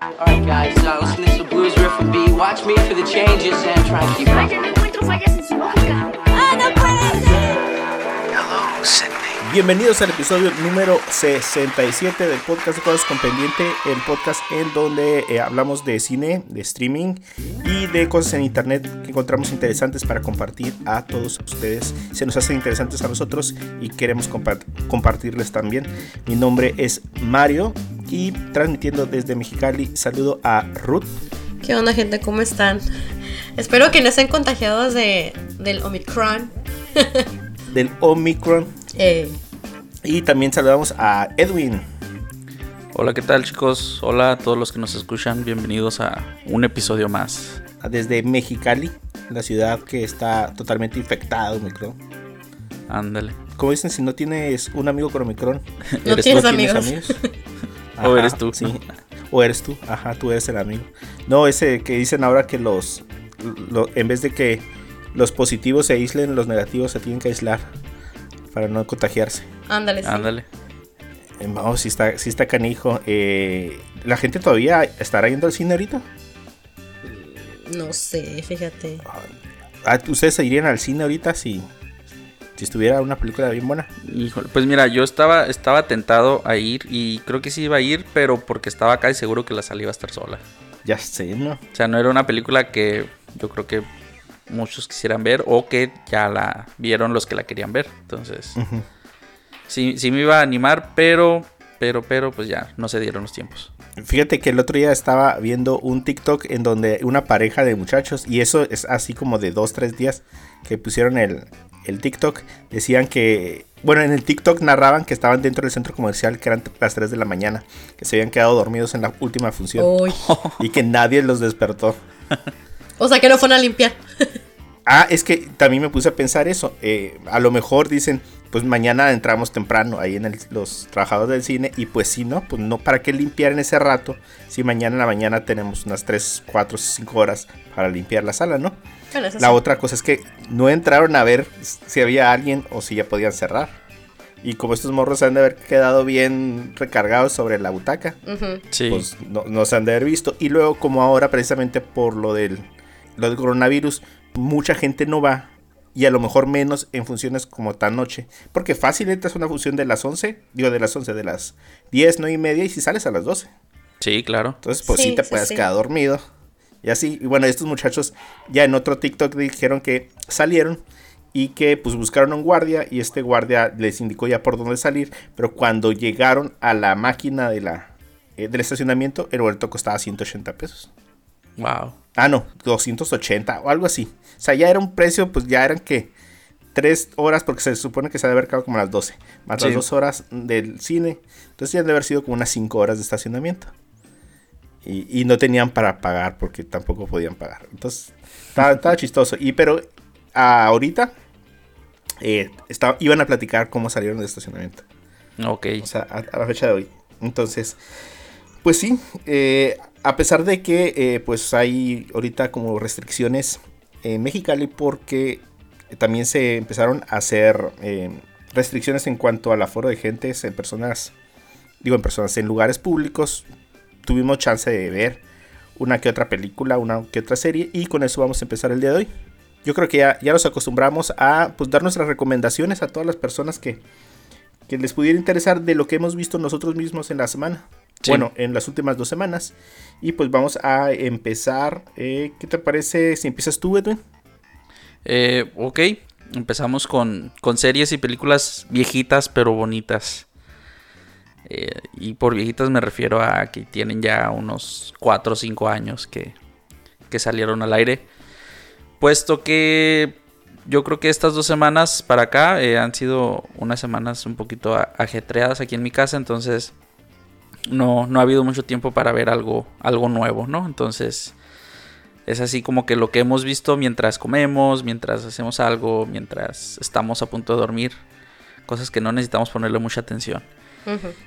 Alright guys, uh, listen to some blues riff and B. Watch me for the changes and try and keep up. Vaya, no encuentro fallas en su lógica. ¡Ah, no puede! Hello, Sydney. Bienvenidos al episodio número 67 del podcast de Cosas con Pendiente, el podcast en donde eh, hablamos de cine, de streaming y de cosas en internet que encontramos interesantes para compartir a todos ustedes. Se nos hacen interesantes a nosotros y queremos compa- compartirles también. Mi nombre es Mario y transmitiendo desde Mexicali saludo a Ruth. ¿Qué onda, gente? ¿Cómo están? Espero que no estén contagiados de, del Omicron. del Omicron Eh, y también saludamos a Edwin. Hola, ¿qué tal chicos? Hola a todos los que nos escuchan, bienvenidos a un episodio más. Desde Mexicali, la ciudad que está totalmente infectada de Omicron. Ándale. Como dicen, si no tienes un amigo con Omicron, No ¿Eres tienes tú? amigos. O eres tú. Sí. O eres tú. Ajá, tú eres el amigo. No, ese que dicen ahora que los. lo- en vez de que los positivos se aíslen, los negativos se tienen que aislar para no contagiarse. Ándale, sí. Ándale. Eh, Vamos, si está, si está canijo. Eh, ¿La gente todavía estará yendo al cine ahorita? No sé, fíjate. Ah, ¿Ustedes se irían al cine ahorita si, si estuviera una película bien buena? Híjole, pues mira, yo estaba, estaba tentado a ir y creo que sí iba a ir, pero porque estaba casi seguro que la salida iba a estar sola. Ya sé, ¿no? O sea, no era una película que yo creo que muchos quisieran ver o que ya la vieron los que la querían ver. Entonces, Ujú. Sí, sí me iba a animar, pero, pero, pero, pues ya no se dieron los tiempos. Fíjate que el otro día estaba viendo un TikTok en donde una pareja de muchachos, y eso es así como de dos, tres días que pusieron el, el TikTok, decían que, bueno, en el TikTok narraban que estaban dentro del centro comercial, que eran las 3 de la mañana, que se habían quedado dormidos en la última función Uy. y que nadie los despertó. O sea, que no fueron a limpiar. Ah, es que también me puse a pensar eso. eh, a lo mejor dicen, pues mañana entramos temprano ahí en el- los trabajadores del cine. Y pues sí, ¿no? Pues no, ¿para qué limpiar en ese rato? Si mañana en la mañana tenemos unas 3, 4, 5 horas para limpiar la sala, ¿no? Bueno, eso La sí. otra cosa es que no entraron a ver si había alguien o si ya podían cerrar. Y como estos morros se han de haber quedado bien recargados sobre la butaca. Sí. pues no, no se han de haber visto. Y luego, como ahora, precisamente por lo del, lo del coronavirus, mucha gente no va. Y a lo mejor menos en funciones como tan noche. Porque fácil entras a una función de las 11, digo de las 11, de las 10, 9 y media, y si sales a las 12. sí, claro. Entonces, pues sí, Sí, te sí, puedes sí. quedar dormido. Y así, y bueno, estos muchachos ya en otro TikTok dijeron que salieron y que pues buscaron a un guardia y este guardia les indicó ya por dónde salir, pero cuando llegaron a la máquina de la, eh, del estacionamiento, el boleto costaba 180 pesos. Wow. Ah, no, 280 o algo así. O sea, ya era un precio, pues ya eran que 3 horas, porque se supone que se debe haber quedado como a las 12, más las. 2 horas del cine. Entonces ya debe haber sido como unas 5 horas de estacionamiento. Y, y no tenían para pagar porque tampoco podían pagar. Entonces, estaba, estaba chistoso. Y pero ah, ahorita eh, estaba- iban a platicar cómo salieron del estacionamiento. Ok. O sea, a, a la fecha de hoy. Entonces, pues sí, eh, a pesar de que eh, pues hay ahorita como restricciones en Mexicali porque también se empezaron a hacer eh, restricciones en cuanto al aforo de gentes en personas, digo en personas, en lugares públicos. Tuvimos chance de ver una que otra película, una que otra serie y con eso vamos a empezar el día de hoy. Yo creo que ya, nos acostumbramos a pues, dar nuestras recomendaciones a todas las personas que les pudiera interesar de lo que hemos visto nosotros mismos en la semana. Sí. Bueno, en las últimas dos semanas. Y pues vamos a empezar. eh, ¿Qué te parece si empiezas tú, Edwin? Eh, ok, empezamos con, con series y películas viejitas pero bonitas. Eh, y por viejitas me refiero a que tienen ya unos 4 o 5 años que, que salieron al aire. Puesto que yo creo que estas dos semanas para acá eh, han sido unas semanas un poquito ajetreadas aquí en mi casa, entonces no, no ha habido mucho tiempo para ver algo, algo nuevo, ¿no? Entonces es así como que lo que hemos visto mientras comemos, mientras hacemos algo, mientras estamos a punto de dormir, cosas que no necesitamos ponerle mucha atención.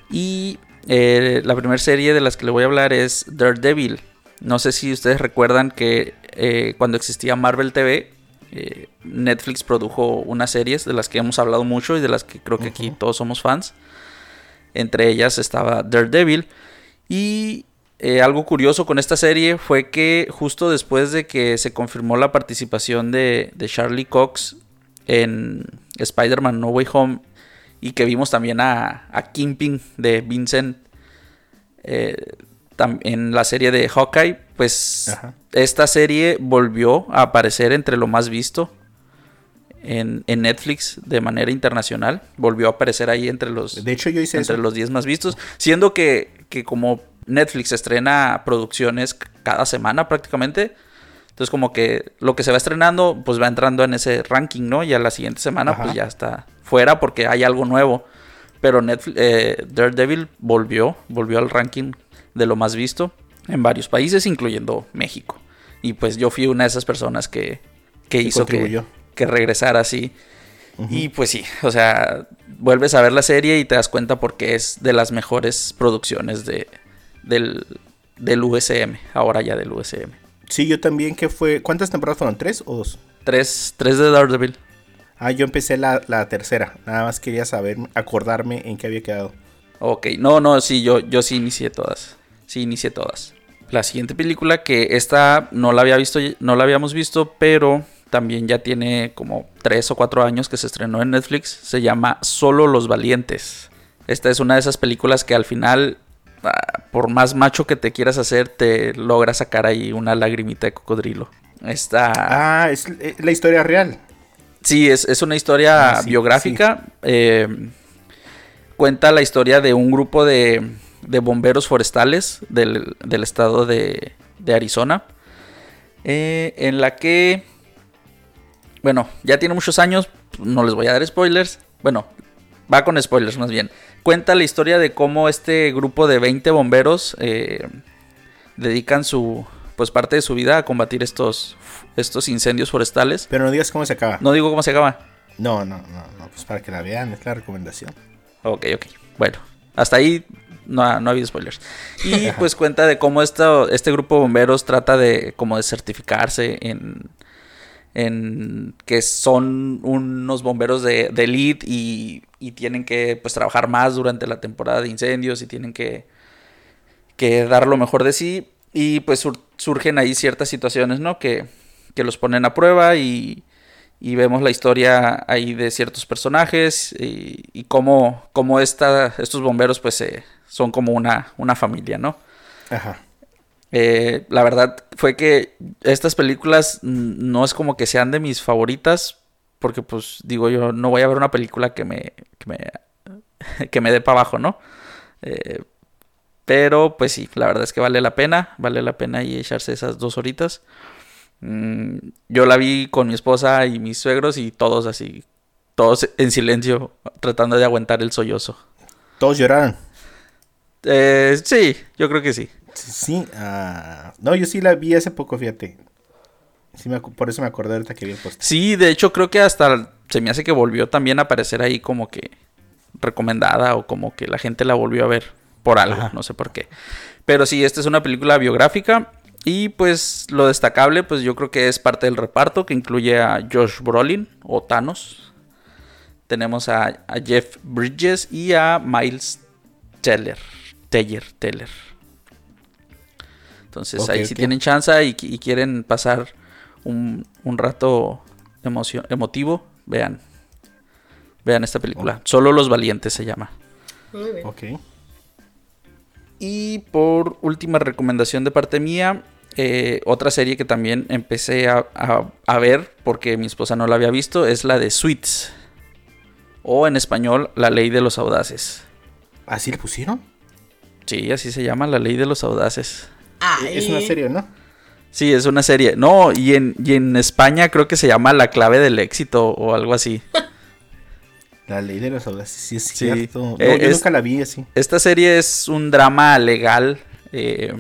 Y eh, la primera serie de las que le voy a hablar es Daredevil. No sé si ustedes recuerdan que eh, cuando existía Marvel TV, eh, Netflix produjo unas series de las que hemos hablado mucho y de las que creo que aquí todos somos fans. Entre ellas estaba Daredevil. Y eh, algo curioso con esta serie fue que justo después de que se confirmó la participación de, de Charlie Cox en Spider-Man No Way Home y que vimos también a, a Kingpin de Vincent eh, en la serie de Hawkeye, pues Ajá. esta serie volvió a aparecer entre lo más visto en, en Netflix de manera internacional. Volvió a aparecer ahí entre los, De hecho, yo hice entre eso. los 10 más vistos. Siendo que, que como Netflix estrena producciones cada semana prácticamente. Entonces como que lo que se va estrenando pues va entrando en ese ranking, ¿no? Y a la siguiente semana Ajá. pues ya está fuera porque hay algo nuevo. Pero Netflix, eh, Daredevil volvió, volvió al ranking de lo más visto en varios países, incluyendo México. Y pues yo fui una de esas personas que, que hizo contribuyó. que regresara así. Y pues sí, o sea, vuelves a ver la serie y te das cuenta porque es de las mejores producciones de, del, del USM, ahora ya del USM. Sí, yo también, que fue... ¿Cuántas temporadas fueron? ¿Tres o dos? Tres, tres de Daredevil. Ah, yo empecé la, la tercera. Nada más quería saber, acordarme en qué había quedado. Ok, no, no, sí, yo, yo sí inicié todas. Sí, inicié todas. La siguiente película que esta no la había visto, no la habíamos visto, pero también ya tiene como tres o cuatro años que se estrenó en Netflix. Se llama Solo los Valientes. Esta es una de esas películas que al final, ah, por más macho que te quieras hacer, te logra sacar ahí una lagrimita de cocodrilo. Esta. Ah, es eh, la historia real. Sí, es, es una historia Ah, sí, biográfica. eh, cuenta la historia de un grupo de, de bomberos forestales del, del estado de, de Arizona. eh, en la que, bueno, ya tiene muchos años, no les voy a dar spoilers. Bueno, va con spoilers más bien. Cuenta la historia de cómo este grupo de 20 bomberos eh, dedican su, pues parte de su vida a combatir estos, estos incendios forestales. Pero no digas cómo se acaba. No digo cómo se acaba. No, no, no, no, pues para que la vean, es la recomendación. Ok, ok. Bueno, hasta ahí no no ha habido spoilers. Y pues cuenta de cómo esto, este grupo de bomberos trata de como de certificarse en, en que son unos bomberos de, de elite y, y tienen que pues trabajar más durante la temporada de incendios y tienen que, que dar lo mejor de sí. Y pues sur- surgen ahí ciertas situaciones, ¿no? Que, que los ponen a prueba y, y vemos la historia ahí de ciertos personajes y, y cómo, cómo esta, estos bomberos pues son como una, una familia, ¿no? Ajá. Eh, la verdad fue que estas películas no es como que sean de mis favoritas porque pues digo yo no voy a ver una película que me que me, que me dé para abajo, ¿no? Eh, pero pues sí, la verdad es que vale la pena, vale la pena y echarse esas dos horitas. Mm, yo la vi con mi esposa y mis suegros y todos así, todos en silencio, tratando de aguantar el sollozo. Todos lloraron. Eh, sí, yo creo que sí. Sí, ah, no, yo sí la vi hace poco, fíjate. Sí me acu- por eso me acordé ahorita que vi el post. Sí, de hecho creo que hasta se me hace que volvió también a aparecer ahí como que recomendada o como que la gente la volvió a ver por algo, Ajá. no sé por qué. Pero sí, esta es una película biográfica y pues lo destacable pues yo creo que es parte del reparto que incluye a Josh Brolin o Thanos. Tenemos a, a Jeff Bridges y a Miles Teller. Teller, Teller. Entonces ahí si tienen chance y, qui- y quieren pasar un, un rato emocio- emotivo, vean. Vean esta película. Solo los valientes se llama. Muy bien. Ok. Y por última recomendación de parte mía, eh, otra serie que también empecé a, a- a ver porque mi esposa no la había visto es la de Suits. O en español, La Ley de los Audaces. ¿Así le pusieron? Sí, así se llama, La Ley de los Audaces. Ay. Es una serie, ¿no? Sí, es una serie. No, y en, y en España creo que se llama La Clave del Éxito o algo así. La ley de los audaces, sí es Sí. cierto. No, Eh, yo es- nunca la vi así. Esta serie es un drama legal eh,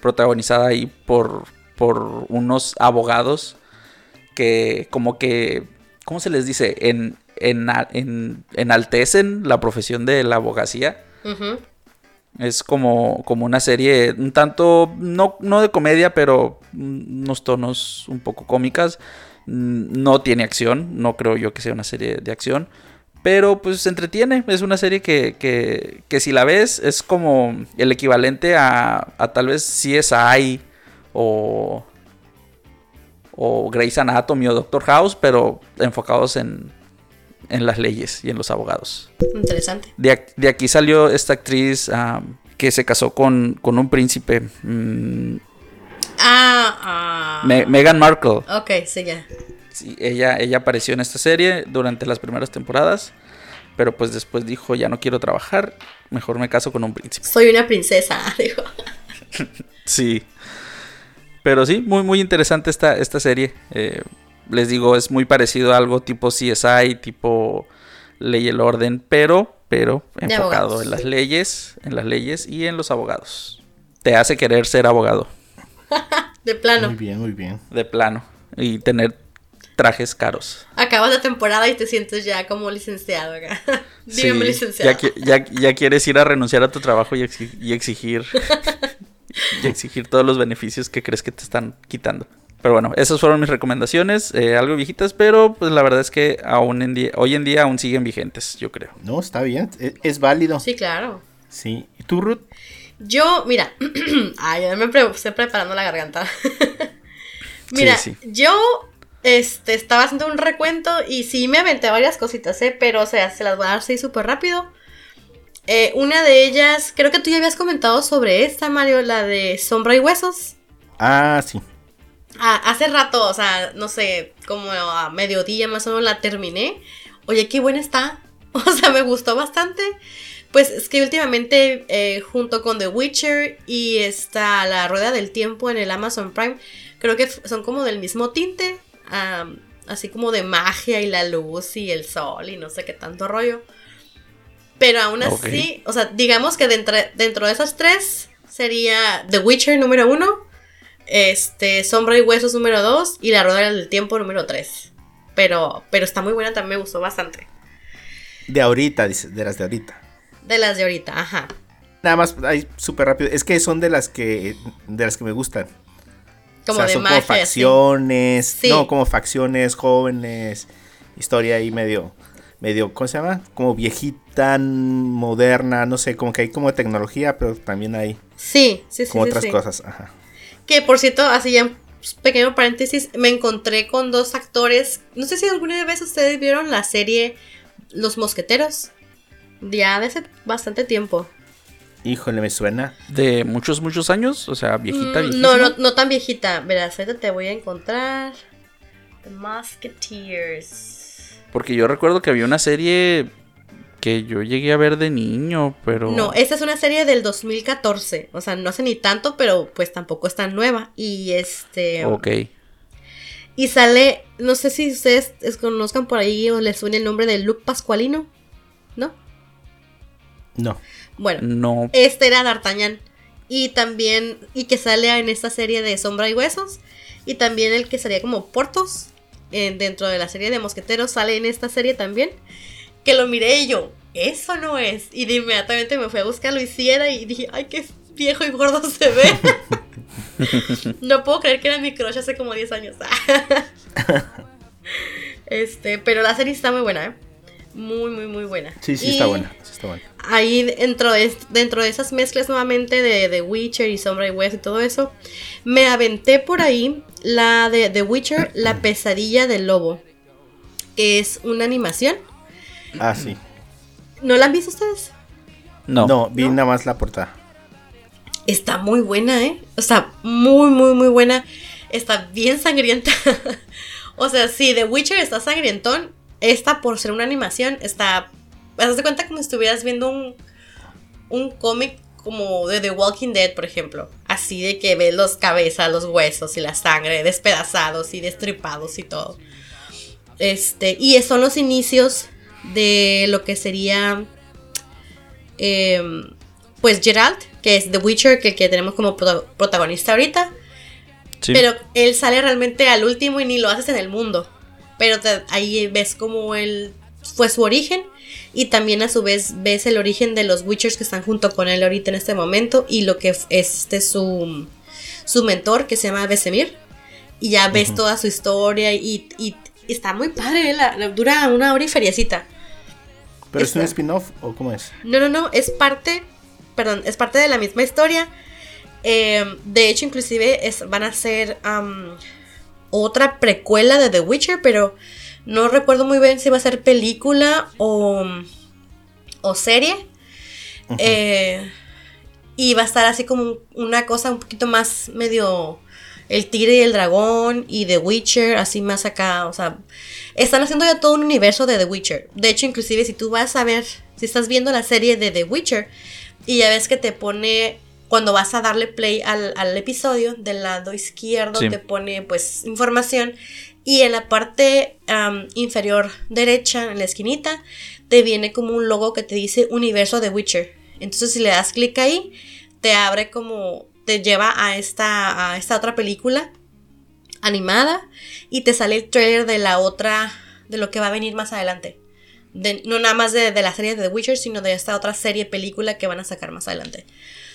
protagonizada ahí por, por unos abogados que como que, ¿cómo se les dice? En, en, en- enaltecen la profesión de la abogacía. Ujú. Es como, como una serie un tanto, no, no de comedia, pero unos tonos un poco cómicas. Mm, No tiene acción, no creo yo que sea una serie de acción. Pero pues se entretiene, es una serie que, que, que si la ves es como el equivalente a, a tal vez CSI o, o Grey's Anatomy o Doctor House, pero enfocados en, en las leyes y en los abogados. Interesante. De, aquí salió esta actriz am, que se casó con, con un príncipe, mm, Ah, ah. Me- Meghan Markle. Ok, sí, ya. Sí, ella, ella apareció en esta serie durante las primeras temporadas, pero pues después dijo, ya no quiero trabajar, mejor me caso con un príncipe. Soy una princesa, dijo. Sí. Pero sí, muy, muy interesante esta, esta serie. Eh, les digo, es muy parecido a algo tipo CSI, tipo Ley y el Orden, pero, pero enfocado abogados. en las leyes, en las leyes y en los abogados. Te hace querer ser abogado, De plano. Muy bien, muy bien. de plano, y tener trajes caros. Acabas la temporada y te sientes ya como licenciado acá. Dígame, Sí, licenciado. Ya, qui- ya, ya quieres ir a renunciar a tu trabajo y, exi- y exigir y exigir todos los beneficios que crees que te están quitando. Pero bueno, esas fueron mis recomendaciones, eh, algo viejitas, pero pues la verdad es que aún en día, hoy en día aún siguen vigentes, yo creo. No, está bien. Es, es válido. Sí. Sí, claro. ¿Y tú, Ruth? Yo, mira, ay, ya me pre- estoy preparando la garganta. mira, Sí, sí. yo este, estaba haciendo un recuento y sí me aventé varias cositas, ¿eh? Pero, o sea, se las voy a dar así súper rápido. Eh, una de ellas, creo que tú ya habías comentado sobre esta, Mario, la de Sombra y Huesos. Ah, sí. Hace rato, o sea, no sé, como a mediodía más o menos la terminé. Oye, qué buena está. O sea, me gustó bastante. Pues es que últimamente, eh, junto con The Witcher y está La Rueda del Tiempo en el Amazon Prime, creo que son como del mismo tinte. así como de magia y la luz y el sol y no sé qué tanto rollo. Pero aún así, o sea, digamos que dentro, dentro de esas tres sería The Witcher número uno, este, Sombra y Huesos número 2 y La Rueda del Tiempo número 3. Pero, pero está muy buena, también me gustó bastante. De ahorita, de las de ahorita. De las de ahorita, ajá. Nada más, ahí súper rápido. Es que son de las que de las que me gustan. Como o sea, de son magia. como facciones. Sí. No, como facciones jóvenes. Historia ahí medio. Medio, ¿cómo se llama? Como viejita, moderna, no sé, como que hay como tecnología, pero también hay Sí, sí, sí. como sí, otras cosas. Ajá. Que por cierto, así ya un pequeño paréntesis, me encontré con dos actores. No sé si alguna vez ustedes vieron la serie Los Mosqueteros. Ya de hace bastante tiempo. Híjole, me suena. De muchos, muchos años, o sea, viejita, Mm, no, no, no tan viejita. Verás, ahorita te voy a encontrar. The Musketeers. Porque yo recuerdo que había una serie que yo llegué a ver de niño, pero... No, esta es una serie del 2014. O sea, no hace ni tanto, pero pues tampoco es tan nueva. Y este. Ok. Y sale. No sé si ustedes es- conozcan por ahí o les suena el nombre de Luke Pascualino. ¿No? No. Bueno, No. este era D'Artagnan. Y también. Y que sale en esta serie de Sombra y Huesos. Y también el que sería como Portos. en- dentro de la serie de Mosqueteros sale en esta serie también. Que lo miré y yo. Eso no es. Y de inmediatamente me fui a buscar, lo hiciera y dije, ay, qué viejo y gordo se ve. no puedo creer que era mi crush hace como 10 años. este, pero la serie está muy buena, ¿eh? Muy, muy, muy buena. Sí, sí, Y está buena. Sí, está buena. Ahí dentro de, dentro de esas mezclas nuevamente de The Witcher y Sombra y West y todo eso, me aventé por ahí la de The Witcher, La pesadilla del lobo. Que es una animación. Ah, sí. ¿No la han visto ustedes? No. No, vi nada más la portada. Está muy buena, ¿eh? O sea, muy, muy, muy buena. Está bien sangrienta. o sea, si The Witcher está sangrientón, esta por ser una animación está... Haz de cuenta como si estuvieras viendo un, un cómic como de The Walking Dead, por ejemplo. Así de que ves los cabezas, los huesos y la sangre despedazados y destripados y todo. Este, y son los inicios de lo que sería em, pues Geralt, que es The Witcher, que, que tenemos como prota- protagonista ahorita. Sí. Pero él sale realmente al último y ni lo haces en el mundo. Pero te- ahí ves como él fue su origen. Y también a su vez ves el origen de los Witchers que están junto con él ahorita en este momento. Y lo que es este su, su mentor que se llama Besemir. Y ya ves toda su historia y, y- y está muy padre. ¿eh? la- la- dura una hora y feriecita. ¿Pero es un spin-off o cómo es? No, no, no, es parte, perdón, es parte de la misma historia. Eh, de hecho, inclusive es, van a ser otra precuela de The Witcher, pero no recuerdo muy bien si va a ser película o, o serie. Eh, y va a estar así como una cosa un poquito más medio el tigre y el dragón y The Witcher, así más acá, o sea, están haciendo ya todo un universo de The Witcher. De hecho, inclusive si tú vas a ver, si estás viendo la serie de The Witcher y ya ves que te pone, cuando vas a darle play al, al episodio, del lado izquierdo Sí. te pone pues información y en la parte inferior derecha, en la esquinita, te viene como un logo que te dice Universo de Witcher. Entonces si le das clic ahí, te abre como, te lleva a esta, a esta otra película animada y te sale el trailer de la otra, de lo que va a venir más adelante. De- no nada más de, de la serie de The Witcher, sino de esta otra serie, película que van a sacar más adelante.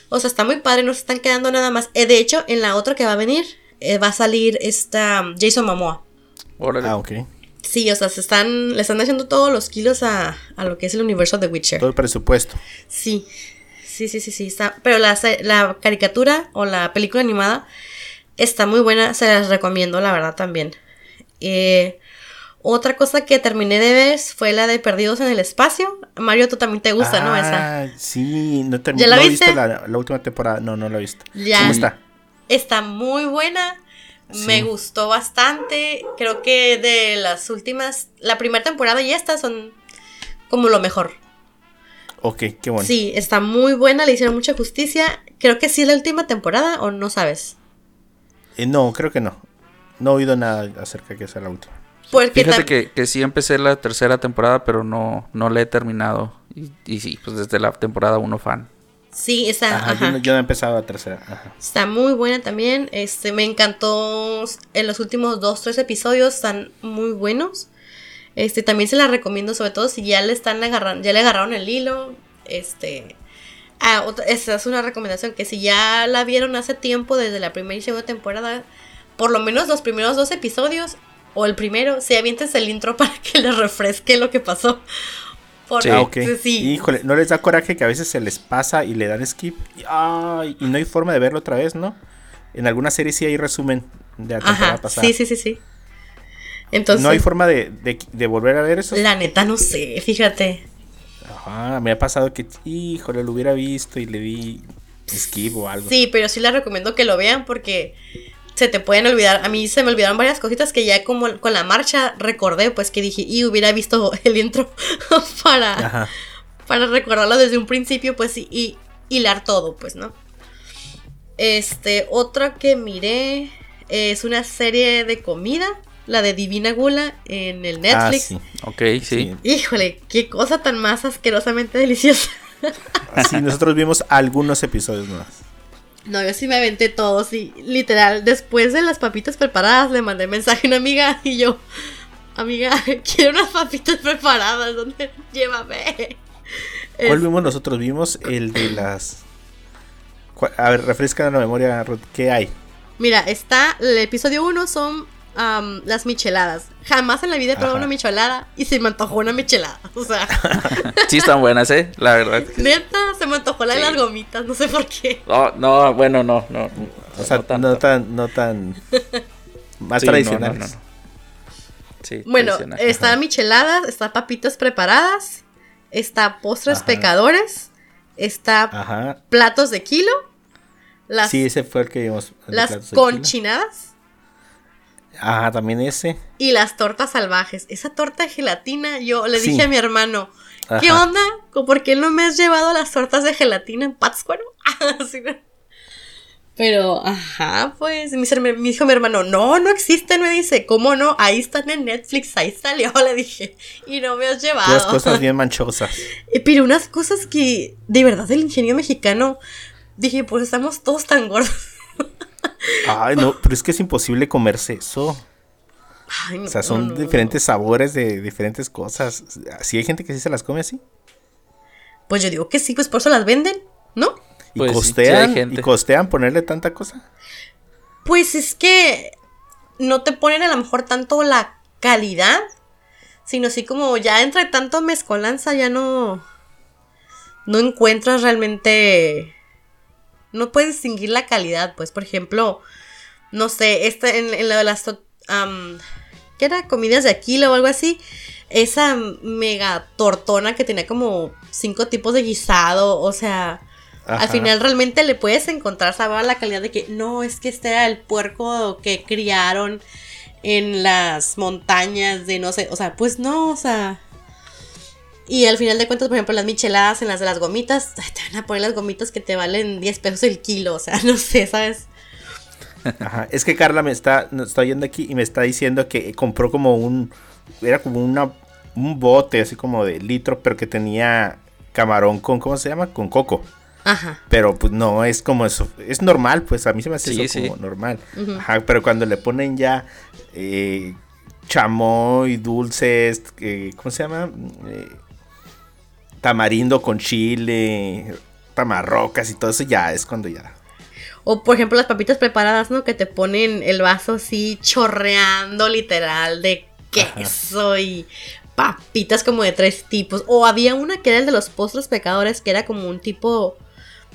O sea, está muy padre, no se están quedando nada más. Eh, de hecho, en la otra que va a venir, eh, va a salir esta um, Jason Momoa. Ah, ok. Sí, o sea, se están, le están haciendo todos los kilos a, a lo que es el universo de Witcher. Todo el presupuesto. Sí, sí, sí, sí, sí. Está, pero la, la caricatura o la película animada está muy buena, se las recomiendo, la verdad, también. Eh, otra cosa que terminé de ver fue la de Perdidos en el Espacio. Mario, tú también te gusta, ¿no? Esa. Ah, sí, no, termi- ¿Ya la no he visto la, la última temporada. No, no la he visto. Ya. ¿Cómo está? Está muy buena. Me gustó bastante. Creo que de las últimas, la primera temporada y esta son como lo mejor. Ok, qué bueno. Sí, está muy buena, le hicieron mucha justicia. Creo que sí es la última temporada o no sabes. Eh, no, creo que no. No he oído nada acerca de que sea la última. Porque Fíjate que, que sí empecé la tercera temporada, pero no, no la he terminado. Y, y sí, pues desde la temporada 1 fan. Sí, está, Ajá, ajá. Yo, no, yo no he empezado la tercera. Ajá. está muy buena también. Este, me encantó en los últimos dos, tres episodios, están muy buenos. Este, también se la recomiendo, sobre todo si ya le están agarrando, ya le agarraron el hilo. Este, ah, otra- esa es una recomendación que si ya la vieron hace tiempo, desde la primera y segunda temporada, por lo menos los primeros dos episodios, o el primero, si avientes el intro para que les refresque lo que pasó. Porque, Ah, ok. sí, Híjole, ¿no les da coraje que a veces se les pasa y le dan skip? Y, ay, y no hay forma de verlo otra vez, ¿no? En alguna serie sí hay resumen de la temporada Ajá, pasada. sí, sí, sí, sí. Entonces, no hay forma de, de- de volver a ver eso. la neta no sé, fíjate. Ajá, me ha pasado que, híjole, lo hubiera visto y le di skip o algo. Sí, pero sí les recomiendo que lo vean porque se te pueden olvidar. A mí se me olvidaron varias cositas que ya como con la marcha recordé, pues que dije, y hubiera visto el intro para, Ajá. para recordarlo desde un principio, pues y, y hilar todo, pues, ¿no? Este, otra que miré es una serie de comida, la de Divina Gula en el Netflix. Ah, sí. Ok, sí. Sí. Híjole, qué cosa tan más asquerosamente deliciosa. Sí, nosotros vimos algunos episodios más. No, yo sí me aventé todos y literal, después de las papitas preparadas le mandé mensaje a una amiga y yo, amiga, quiero unas papitas preparadas, ¿dónde? Llévame. ¿Cuál Es- vimos nosotros? Vimos el de las... ¿Cuál- A ver, refresca la memoria, Ruth. ¿Qué hay? Mira, está, el episodio 1 son las micheladas. Jamás en la vida he probado Ajá. una michelada y se me antojó una michelada. O sea, Sí están buenas, ¿eh? La verdad. neta, se me antojó la de Sí. las gomitas, no sé por qué. No, no, bueno, no, no. O sea, no tan... No tan más Sí, tradicionales. no, no, no. Sí, Bueno, tradicional. está micheladas, está papitas preparadas, está postres Ajá. pecadores, está Ajá. platos de kilo, las, Sí, ese fue el que vimos. las conchinadas Ajá, también ese. y las tortas salvajes. Esa torta de gelatina, yo le Sí. dije a mi hermano, ¿qué Ajá. onda? ¿Con- ¿Por qué no me has llevado las tortas de gelatina en Pátzcuaro? Pero, ajá, pues, me dijo mi hermano, no, no existen, me dice, ¿cómo no? Ahí están en Netflix, ahí salió, le dije, y no me has llevado. Todas cosas bien manchosas. Pero unas cosas que, de verdad, el ingenio mexicano, dije, pues estamos todos tan gordos. Ay, no, pero es que es imposible comerse eso. Ay, no, O sea, son no, no. diferentes sabores de diferentes cosas. Si hay gente que sí se las come así. Pues yo digo que sí, pues por eso las venden, ¿no? Y Pues sí, sí costean, gente. y costean ponerle tanta cosa. Pues es que no te ponen a lo mejor tanto la calidad, Sino así como ya entre tanto mezcolanza ya no. No encuentras realmente. No puedes distinguir la calidad, pues. Por ejemplo, no sé, esta en, en la de las. ¿Qué era? Comidas de Aquila o algo así. Esa mega tortona que tenía como cinco tipos de guisado. O sea. Ajá. Al final realmente le puedes encontrar sabor a la calidad de que no, es que este era el puerco que criaron en las montañas de no sé, o sea, pues no, o sea. Y al final de cuentas, por ejemplo, las micheladas en las de las gomitas, te van a poner las gomitas que te valen 10 pesos el kilo, o sea, no sé, ¿sabes? Ajá, es que Carla me está, nos está oyendo aquí y me está diciendo que compró como un, era como una, un bote así como de litro, pero que tenía camarón con, ¿cómo se llama? Con coco. Ajá. Pero pues no, es como eso, es normal, pues a mí se me hace Sí, eso sí. como normal. Ujú. Ajá, pero cuando le ponen ya eh, chamoy, dulces, eh, ¿cómo se llama? Eh, tamarindo con chile, tamarrocas y todo eso, ya es cuando ya. O por ejemplo las papitas preparadas, ¿no? Que te ponen el vaso así chorreando literal de queso y papitas como de tres tipos. O había una que era el de los postres pecadores, que era como un tipo...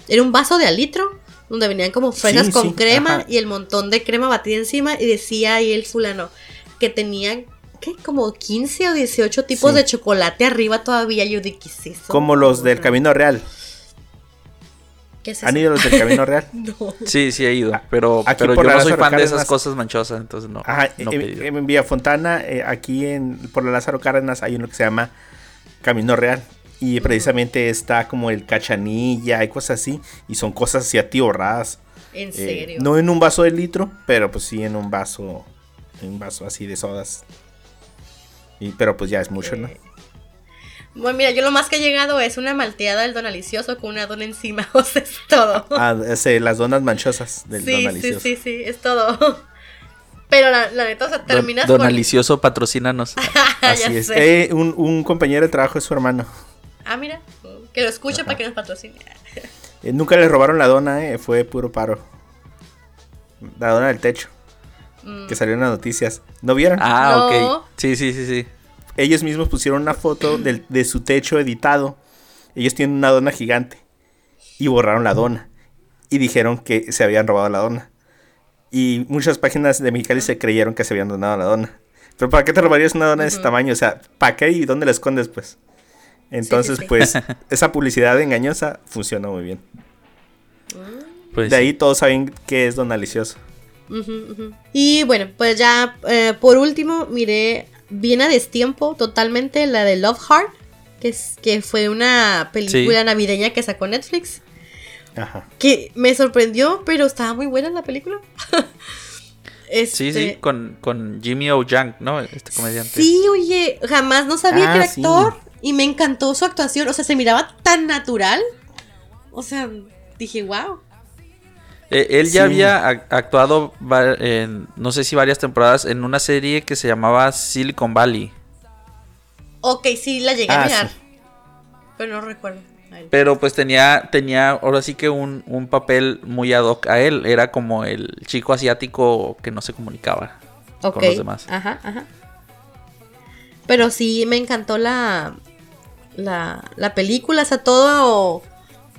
Era un vaso de al litro, donde venían como fresas Sí, con sí, crema ajá. y el montón de crema batida encima. Y decía ahí el fulano que tenía, ¿qué? Como 15 o 18 tipos Sí. de chocolate arriba todavía. Yo dije, ¿qué es eso? Como los del Camino Real. ¿Qué es ¿Han eso? ido los del Camino Real? No. Sí, sí he ido. Pero, Aquí pero yo por no soy fan de esas cosas manchosas, entonces no. Ajá, no en, en Villafontana, eh, aquí en, por la Lázaro Cárdenas, hay uno que se llama Camino Real. Y precisamente está como el cachanilla y cosas así. Y son cosas así atiborradas. En Eh, serio. no en un vaso de litro, pero pues sí en un vaso. En un vaso así de sodas. Y, pero pues ya es mucho, ¿no? Bueno, mira, yo lo más que he llegado es una malteada del donalicioso con una dona encima, o sea, es todo. Ah, ese, las donas manchosas del sí, Don sí, Alicioso. sí, sí, es todo. Pero la, la neta, o sea, Don, terminas Don con- Alicioso, patrocínanos. ya Así es. sé. Eh, un, un compañero de trabajo es su hermano. Ah, mira, que lo escuche para que nos patrocine. Eh, nunca le robaron la dona, eh, fue puro paro. La dona del techo. Mm. Que salió en las noticias. ¿No vieron? Ah, No. ok. Sí, sí, sí, sí. Ellos mismos pusieron una foto del- de su techo editado. Ellos tienen una dona gigante. Y borraron la dona. Y dijeron que se habían robado la dona. Y muchas páginas de Mexicali se creyeron que se habían donado la dona. Pero ¿para qué te robarías una dona de ese tamaño? O sea, ¿para qué y dónde la escondes, pues? Entonces, sí. pues, esa publicidad engañosa funciona muy bien. Pues de sí. ahí todos saben que es Don Alicioso. Y bueno, pues ya eh, por último, miré bien a destiempo totalmente la de Love Heart, que, es, que fue una película Sí. navideña que sacó Netflix. Ajá. Que me sorprendió, pero estaba muy buena la película. Sí, Este, sí, con, con Jimmy O. Yang, ¿no? Este comediante. Sí, oye, jamás no sabía Ah, que era sí. actor y me encantó su actuación. O sea, se miraba tan natural. O sea, dije, wow. Eh, él ya Sí. había ac- actuado, en, no sé si varias temporadas, en una serie que se llamaba Silicon Valley. Ok, sí, la llegué a Ah, mirar. sí. Pero no recuerdo. Pero pues tenía, tenía ahora sí que un, un papel muy ad hoc a él. Era como el chico asiático que no se comunicaba con los demás. Ajá, ajá. Pero sí, me encantó la, la, la película, o sea, todo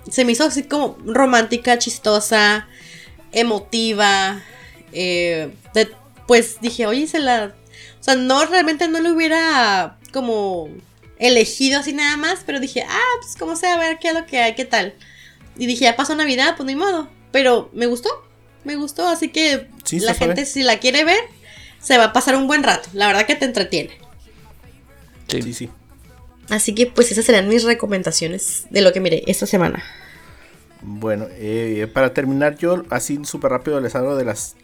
se me hizo así como romántica, chistosa, emotiva. eh, de- pues dije, oye, se la... O sea, no, realmente no lo hubiera como elegido así nada más, pero dije, ah, pues como sea, a ver qué es lo que hay, qué tal. Y dije, ya pasó Navidad, pues ni modo. Pero me gustó, me gustó, así que Sí, la gente si la quiere ver, se va a pasar un buen rato. La verdad que te entretiene. Sí. Sí, sí. Así que pues esas serán mis recomendaciones de lo que miré esta semana. Bueno, eh, para terminar yo, así súper rápido les hablo de las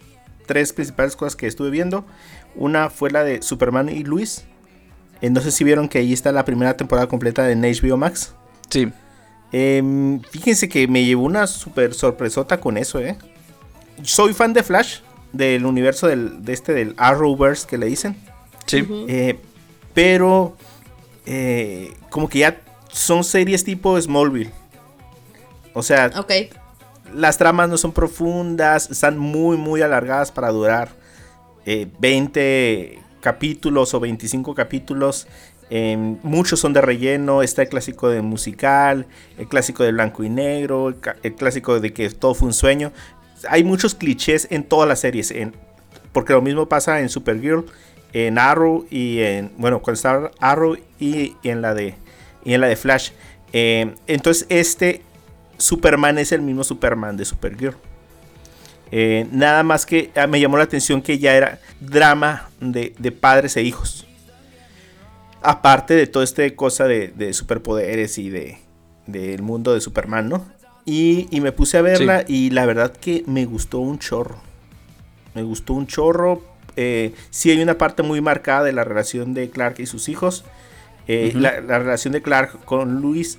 tres principales cosas que estuve viendo. Una fue la de Superman y Luis. Eh, no sé si vieron que ahí está la primera temporada completa de HBO Max. Sí. Em, fíjense que me llevó una súper sorpresota con eso, ¿eh? Soy fan de Flash, del universo del, de este del Arrowverse que le dicen. Sí. Eh, pero eh, como que ya son series tipo Smallville. O sea, las tramas no son profundas, están muy, muy alargadas para durar eh, 20 capítulos o 25 capítulos. em, muchos son de relleno. Está el clásico de musical, el clásico de blanco y negro, el, clásico de que todo fue un sueño. Hay muchos clichés en todas las series. En, porque lo mismo pasa en Supergirl, en Arrow y en. Bueno, cuando está Arrow y, y en la de. Y en la de Flash. Eh, entonces, este Superman es el mismo Superman de Supergirl. Eh, nada más que ah, me llamó la atención que ya era drama de, de padres e hijos. Aparte de toda esta cosa de, de superpoderes y de del mundo de Superman, ¿no? Y, y me puse a verla y la verdad que me gustó un chorro. Me gustó un chorro. Eh, sí hay una parte muy marcada de la relación de Clark y sus hijos. Eh, la relación de Clark con Luis.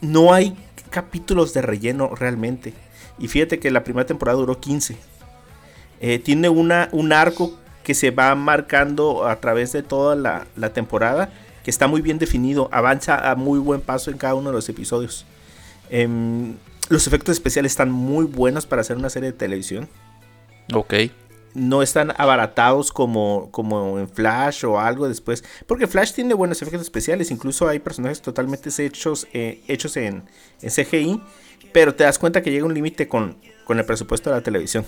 No hay capítulos de relleno realmente. Y fíjate que la primera temporada duró 15. Eh, tiene una, un arco que se va marcando a través de toda la, la temporada. Que está muy bien definido. Avanza a muy buen paso en cada uno de los episodios. Em, los efectos especiales están muy buenos para hacer una serie de televisión Ok. No están abaratados como, como en Flash o algo después. Porque Flash tiene buenos efectos especiales. Incluso hay personajes totalmente hechos, eh, hechos en, en CGI. Pero te das cuenta que llega un límite con, con el presupuesto de la televisión.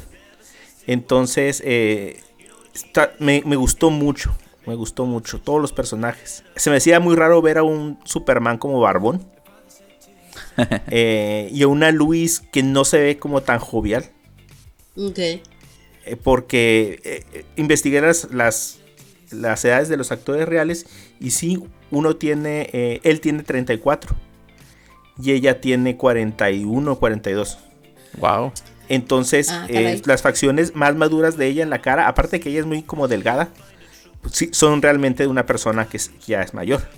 Entonces, eh, está- me, me gustó mucho. Me gustó mucho. Todos los personajes. Se me hacía muy raro ver a un Superman como Barbón. Eh, y a una Luis que no se ve como tan jovial. Ok. Eh, porque eh, investigué las, las, las edades de los actores reales y sí, uno tiene, eh, él tiene 34 y ella tiene 41 o 42. Wow. Entonces, Ah, eh, las facciones más maduras de ella en la cara, aparte de que ella es muy como delgada, pues sí, son realmente de una persona que es- ya es mayor.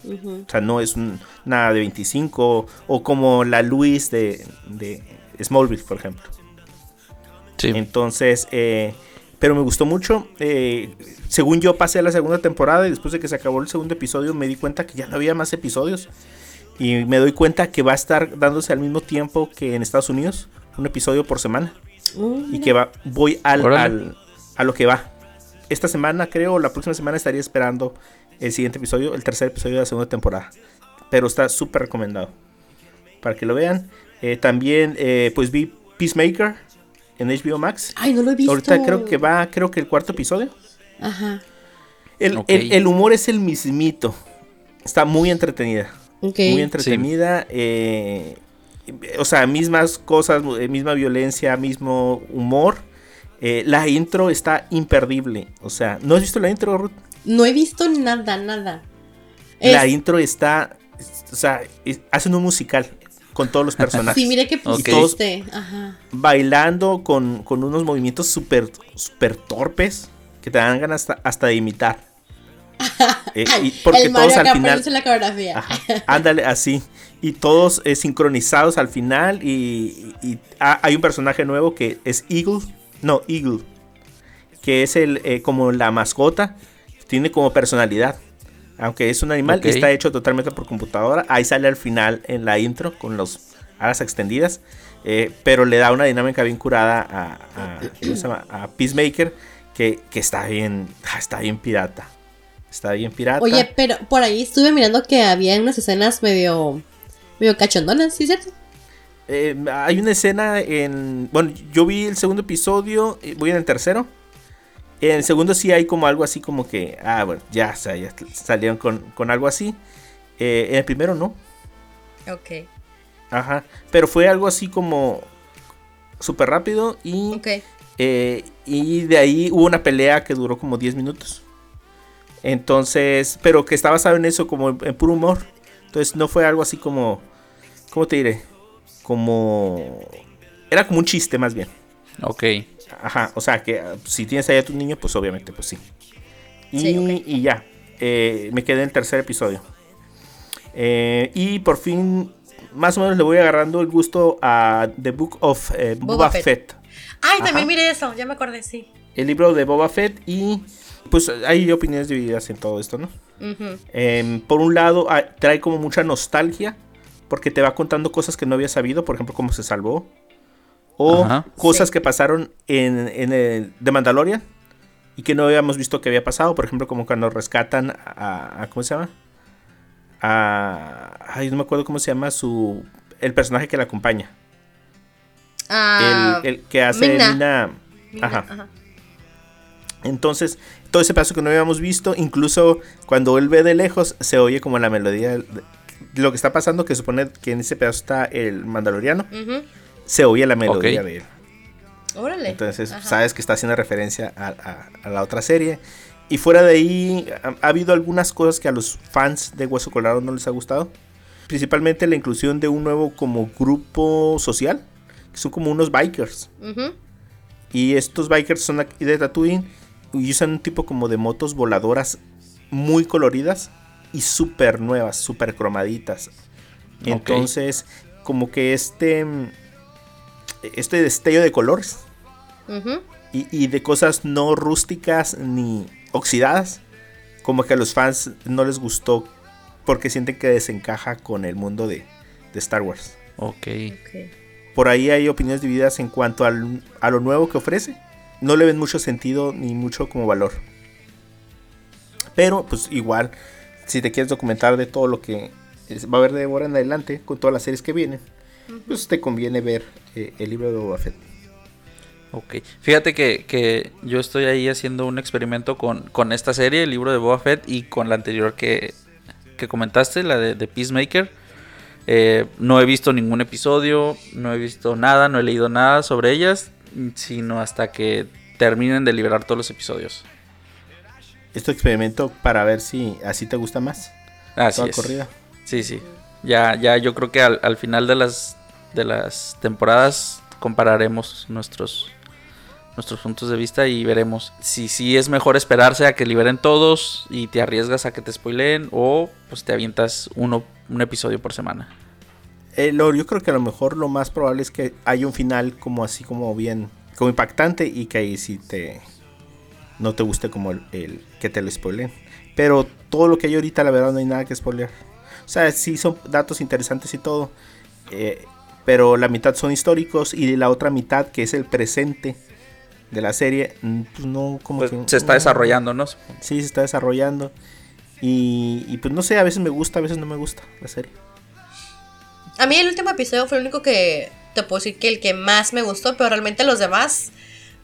O sea, no es un- nada de 25 o como la Luis de, de Smallville, por ejemplo. Sí. Entonces, eh, pero me gustó mucho. eh, según yo pasé a la segunda temporada y después de que se acabó el segundo episodio me di cuenta que ya no había más episodios. Y me doy cuenta que va a estar dándose al mismo tiempo que en Estados Unidos, un episodio por semana. Y que va, voy al, al- a lo que va. Esta semana, creo, la próxima semana estaría esperando el siguiente episodio, el tercer episodio de la segunda temporada. Pero está súper recomendado. Para que lo vean. Eh, también, eh, pues vi Peacemaker en HBO Max. Ay, no lo he visto. Ahorita creo que va, creo que el cuarto episodio. Ajá. El, el- el humor es el mismito. Está muy entretenida. Ok. Muy entretenida. eh, o sea, mismas cosas, eh, misma violencia, mismo humor. Eh, la intro está imperdible. O sea, ¿no has visto la intro, Ruth? No he visto nada, nada. La Es- intro está. O sea, es- hacen un musical con todos los personajes. Sí, mire que. Ajá. bailando con, con unos movimientos súper super torpes que te dan ganas hasta, hasta de imitar. Eh, y porque el Mario todos al final. la coreografía. Ajá, ándale, así. Y todos eh, sincronizados al final. Y, y- y ha- hay un personaje nuevo que es Eagle. No, Eagle. Que es el eh, como la mascota. Tiene como personalidad. Aunque es un animal, Ok. está hecho totalmente por computadora. Ahí sale al final en la intro con los alas extendidas. eh, pero le da una dinámica bien curada a, a- ¿cómo se llama? a Peacemaker. Que, que está bien. Está bien pirata. Está bien pirata. Oye, pero por ahí estuve mirando que había unas escenas medio. medio cachondonas, ¿sí es cierto? Eh, hay una escena en. Bueno, yo vi el segundo episodio, eh, voy en el tercero. En el segundo sí hay como algo así como que. Ah, bueno, ya, o sea, ya salieron con, con algo así. Eh, en el primero no. Ok. Ajá. Pero fue algo así como. Súper rápido y. Ok. eh, y de ahí hubo una pelea que duró como 10 minutos. Entonces, pero que está basado en eso, como en, en puro humor. Entonces no fue algo así como. ¿Cómo te diré? Como. Era como un chiste más bien. Ok. Ajá, o sea que ah, si tienes ahí a tu niño, pues obviamente, pues sí. Y, Sí, y ya, eh, me quedé en el tercer episodio. Eh, y por fin, más o menos le voy agarrando el gusto a The Book of eh, Boba, Boba Fett. Fett. Ay, Ajá. también miré eso, ya me acordé, sí. El libro de Boba Fett y pues hay opiniones divididas en todo esto, ¿no? Em, por un lado, ah, trae como mucha nostalgia porque te va contando cosas que no había sabido, por ejemplo, cómo se salvó. O Ajá. cosas Sí. que pasaron en, en el de Mandalorian y que no habíamos visto que había pasado. Por ejemplo, como cuando rescatan a, a- ¿cómo se llama? A, ay, no me acuerdo cómo se llama su el personaje que la acompaña. Ah, el, el que hace. Mina. Ajá. ajá. Entonces, todo ese paso que no habíamos visto, incluso cuando él ve de lejos, se oye como la melodía de de lo que está pasando, que supone que en ese pedazo está el mandaloriano, Ujú. Se oye la melodía Ok. de él. Órale. Entonces, Ajá. sabes que está haciendo referencia a, a- a la otra serie. Y fuera de ahí, ha, ha habido algunas cosas que a los fans de Hueso Colorado no les ha gustado. Principalmente la inclusión de un nuevo como grupo social, que son como unos bikers. Ujú. Y estos bikers son aquí de Tatooine y usan un tipo como de motos voladoras muy coloridas y súper nuevas, súper cromaditas. Entonces, como que este, mm, este destello de colores y, y de cosas no rústicas ni oxidadas, como que a los fans no les gustó porque sienten que desencaja con el mundo de, de Star Wars. Ok. Ok. Por ahí hay opiniones divididas en cuanto al- a lo nuevo que ofrece. No le ven mucho sentido ni mucho como valor. Pero pues igual, si te quieres documentar de todo lo que va a haber de ahora en adelante, con todas las series que vienen, pues te conviene ver eh, el libro de Boba Fett. Ok. Fíjate que, que yo estoy ahí haciendo un experimento con, con esta serie, el libro de Boba Fett, y con la anterior que, que comentaste, la de, de Peacemaker. Eh, no he visto ningún episodio, no he visto nada, no he leído nada sobre ellas, sino hasta que terminen de liberar todos los episodios. Este experimento para ver si así te gusta más. Así toda es. corrida. Sí, sí. Ya, ya yo creo que al, al final de las, de las temporadas compararemos nuestros, nuestros puntos de vista y veremos si sí es mejor esperarse a que liberen todos y te arriesgas a que te spoileen o pues te avientas uno, un episodio por semana. Eh, yo creo que a lo mejor lo más probable es que haya un final como así como bien, como impactante y que ahí sí te no te guste como el, el que te lo spoileen. Pero todo lo que hay ahorita la verdad no hay nada que spoilear. O sea, sí son datos interesantes y todo. eh, pero la mitad son históricos y la otra mitad que es el presente de la serie, mm, pues no como Pues que se está no. desarrollando, ¿no? Sí, se está desarrollando. Y, y pues no sé, a veces me gusta, a veces no me gusta la serie. A mí el último episodio fue el único que te puedo decir que el que más me gustó, pero realmente los demás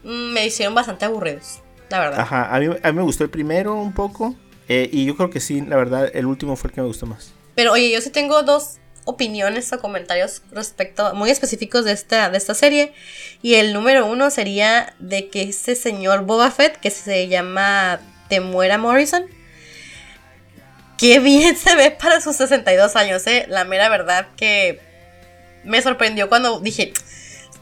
mm, me hicieron bastante aburridos, la verdad. Ajá, a mí, a mí me gustó el primero un poco. eh, y yo creo que sí, la verdad, el último fue el que me gustó más. Pero oye, yo sí tengo dos opiniones o comentarios respecto muy específicos de esta, de esta serie. Y el número uno sería de que este señor Boba Fett, que se llama Temuera Morrison, qué bien se ve para sus 62 años, ¿eh? La mera verdad que me sorprendió cuando dije,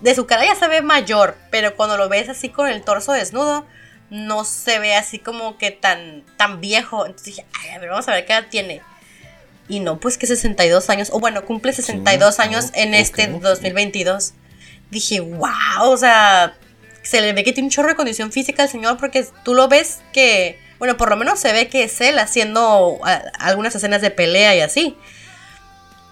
de su cara ya se ve mayor, pero cuando lo ves así con el torso desnudo, no se ve así como que tan, tan viejo. Entonces dije, ay, a ver, vamos a ver qué edad tiene. Y no, pues que 62 años, o bueno, cumple 62 Sí, años en este ok. 2022. Dije, wow, o sea, se le ve que tiene un chorro de condición física al señor porque tú lo ves que, bueno, por lo menos se ve que es él haciendo a- algunas escenas de pelea y así.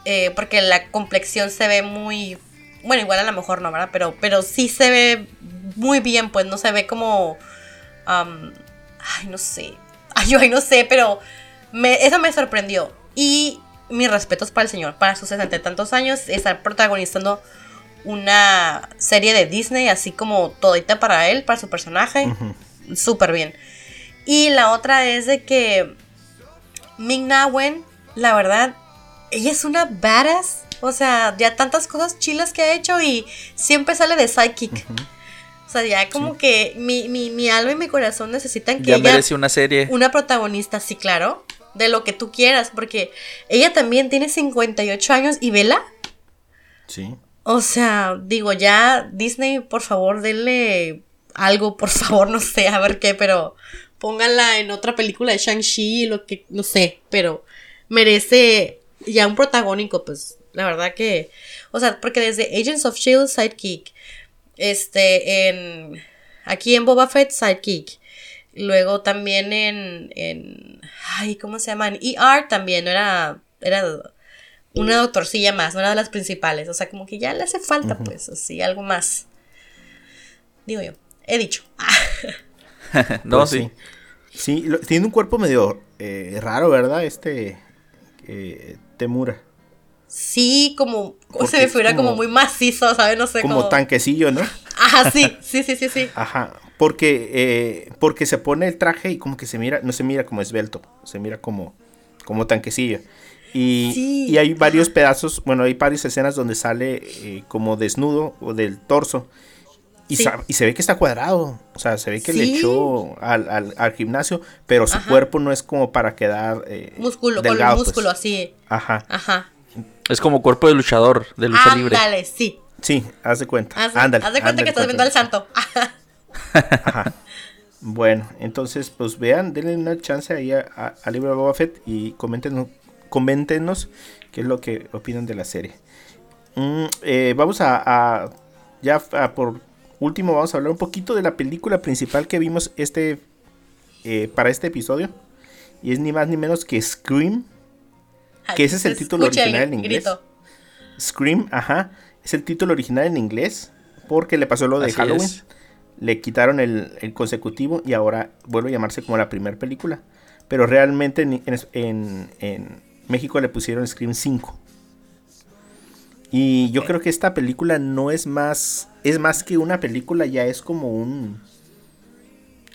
Eh, porque la complexión se ve muy, bueno, igual a lo mejor no, ¿verdad? Pero, pero sí se ve muy bien, pues no se ve como, ay, no sé, ay, yo ay, no sé, pero me, eso me sorprendió. Y mis respetos para el señor, para sus sesenta y tantos años, estar protagonizando una serie de Disney, así como todita para él, para su personaje, Ujú. súper bien. Y la otra es de que Ming Na Wen, la verdad, ella es una badass. O sea, ya tantas cosas chilas que ha hecho y siempre sale de sidekick. O sea, ya como que mi, mi, mi alma y mi corazón necesitan que Ya ella merece una serie. una protagonista, sí, claro, de lo que tú quieras, porque ella también tiene 58 años y vela. Sí. O sea, digo, ya Disney, por favor, denle algo, por favor, no sé, a ver qué, pero pónganla en otra película de Shang-Chi, lo que, no sé, pero merece ya un protagónico, pues, la verdad que, o sea, porque desde Agents of Shield, Sidekick, este, en, aquí en Boba Fett, Sidekick, luego también en, en, ay, ¿cómo se llama? En ER también, no era, era una doctorcilla más, no era de las principales. O sea, como que ya le hace falta, pues, así, algo más. Digo yo, he dicho. no, Pues sí. Sí, lo- tiene un cuerpo medio eh, raro, ¿verdad? Este eh, Temura. Sí, como. Porque se me figura como, como- muy macizo, ¿sabes? No sé Como cómo. tanquecillo, ¿no? Ajá, sí, sí, sí, sí, sí. Ajá. Porque, eh, porque se pone el traje y como que se mira, no se mira como esbelto, se mira como, como tanquecillo. Y, Sí, y hay varios pedazos, bueno, hay varias escenas donde sale eh, como desnudo o del torso. Y, Sí. sa- y se ve que está cuadrado. O sea, se ve que le echó al, al- al gimnasio, pero su Ajá. cuerpo no es como para quedar eh, Músculo, delgado, con pues. músculo así. Ajá. Ajá. Es como cuerpo de luchador, de lucha libre. Ándale, sí. Sí, haz de cuenta. Haz, Ándale, haz de cuenta ándale, que estás viendo al santo. Ajá. Bueno, entonces, pues vean, denle una chance ahí a, a, a libro de Boba Fett y coméntenos, coméntenos qué es lo que opinan de la serie. Mm, eh, vamos a, a- ya a por último, vamos a hablar un poquito de la película principal que vimos este eh, para este episodio. Y es ni más ni menos que Scream. Que ese es el título original en inglés. grito. Scream, ajá. Es el título original en inglés. Porque le pasó lo de Así Halloween. es. Le quitaron el, el consecutivo y ahora vuelve a llamarse como la primera película. Pero realmente en, en- en- México le pusieron Scream 5. Y yo creo que esta película no es más. Es más que una película, ya es como un.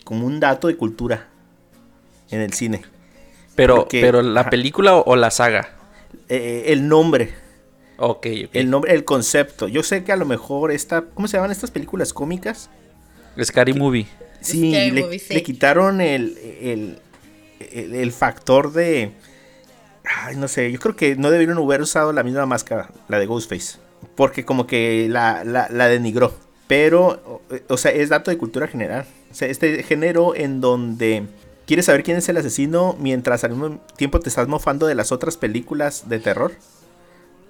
Como un dato de cultura en el cine. Pero, Porque- pero la ajá. película o, o la saga. Eh, el nombre. Ok, ok. El nombre, el concepto. Yo sé que a lo mejor esta. ¿Cómo se llaman estas películas cómicas? Scary Movie. Sí, Scary le, movie, sí. le quitaron el, el, el- el factor de. Ay, no sé, yo creo que no debieron haber usado la misma máscara, la de Ghostface. Porque como que la, la, la denigró. Pero, o, o sea, es dato de cultura general. O sea, este género en donde quieres saber quién es el asesino mientras al mismo tiempo te estás mofando de las otras películas de terror.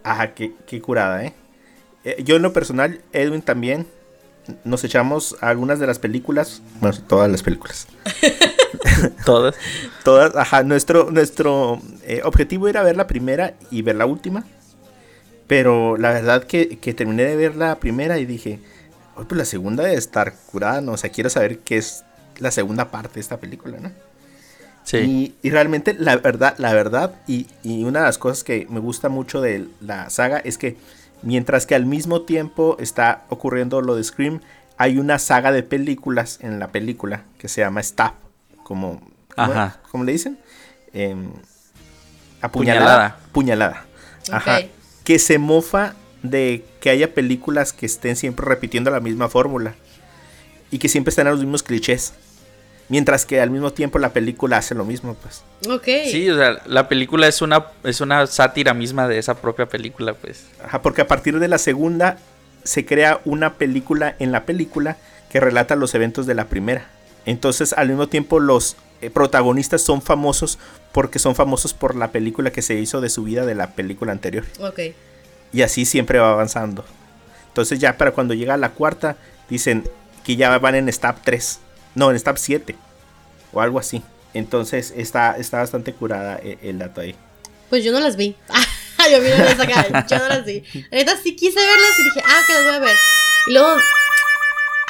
Ajá, qué, qué curada, ¿eh? Eh, Yo en lo personal, Edwin también, nos echamos algunas de las películas, bueno, todas las películas. Todas. Todas, ajá, nuestro, nuestro eh, objetivo era ver la primera y ver la última. Pero la verdad que, que terminé de ver la primera y dije, "Oye, pues la segunda debe estar curada, ¿no? O sea, quiero saber qué es la segunda parte de esta película, ¿no? Sí. Y, y realmente la verdad, la verdad, y, y una de las cosas que me gusta mucho de la saga es que mientras que al mismo tiempo está ocurriendo lo de Scream, hay una saga de películas en la película que se llama Stab, como, ¿cómo, Ajá. cómo le dicen? Em, apuñalada. Puñalada. Puñalada. Ajá. Que se mofa de que haya películas que estén siempre repitiendo la misma fórmula y que siempre están a los mismos clichés. Mientras que al mismo tiempo la película hace lo mismo, pues. Ok. Sí, o sea, la película es una, es una sátira misma de esa propia película, pues. Ajá, porque a partir de la segunda se crea una película en la película que relata los eventos de la primera. Entonces, al mismo tiempo, los eh, protagonistas son famosos porque son famosos por la película que se hizo de su vida de la película anterior. Ok. Y así siempre va avanzando. Entonces, ya para cuando llega la cuarta, dicen que ya van en Stab 3. No, en Stab 7. O algo así. Entonces, está, está bastante curada el, el dato ahí. Pues yo no las vi. yo vi las acá. Yo no las vi. La neta sí quise verlas y dije, ah, que las voy a ver. Y luego.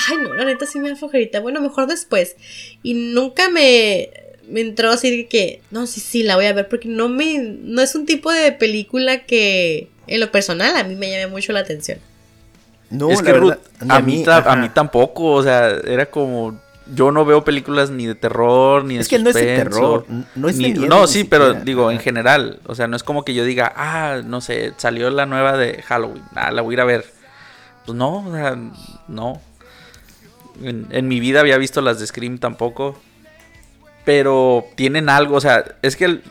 Ay, no, la neta sí me da flojerita. Bueno, mejor después. Y nunca me, me entró así de que, no, sí, sí, la voy a ver. Porque no me. No es un tipo de película que, en lo personal, a mí me llame mucho la atención. No, es la que verdad, Ruth, a, mí, a mí tampoco, o sea, era como... Yo no veo películas ni de terror, ni de Es que no es de terror, no es de ni- miedo No, sí, pero digo, en general, o sea, no es como que yo diga, ah, no sé, salió la nueva de Halloween, ah, la voy a ir a ver. Pues no, o sea, no. En, en mi vida había visto las de Scream tampoco. Pero tienen algo, o sea, es que, el-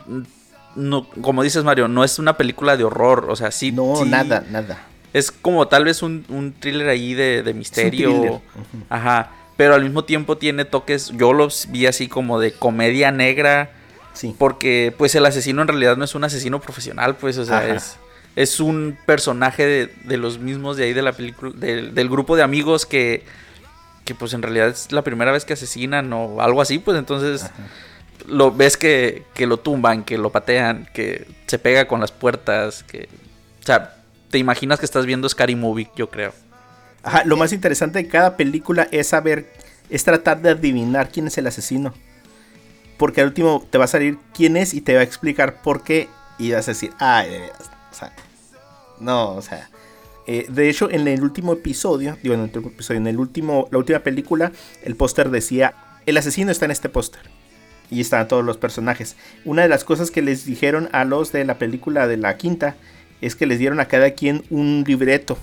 no, como dices Mario, no es una película de horror, o sea, sí. No, sí- nada, nada. es como tal vez un, un thriller ahí de, de misterio. Ajá. Pero al mismo tiempo tiene toques. Yo los vi así como de comedia negra. Sí. Porque pues el asesino en realidad no es un asesino profesional. Pues, o sea, es, es un personaje de, de los mismos de ahí de la película. del- del grupo de amigos que. Que pues en realidad es la primera vez que asesinan o algo así. Pues entonces. Lo ves que, que lo tumban, que lo patean, que se pega con las puertas, que. O sea, te imaginas que estás viendo Scary Movie, yo creo. Ajá, lo más interesante de cada película es saber es tratar de adivinar quién es el asesino. Porque al último te va a salir quién es y te va a explicar por qué. Y vas a decir, ay, de. O sea, no, o sea. eh, de hecho, en el último episodio, digo, en el último episodio, en el último, la última película, el póster decía, el asesino está en este póster. Y estaban todos los personajes. Una de las cosas que les dijeron a los de la película de la quinta es que les dieron a cada quien un libreto.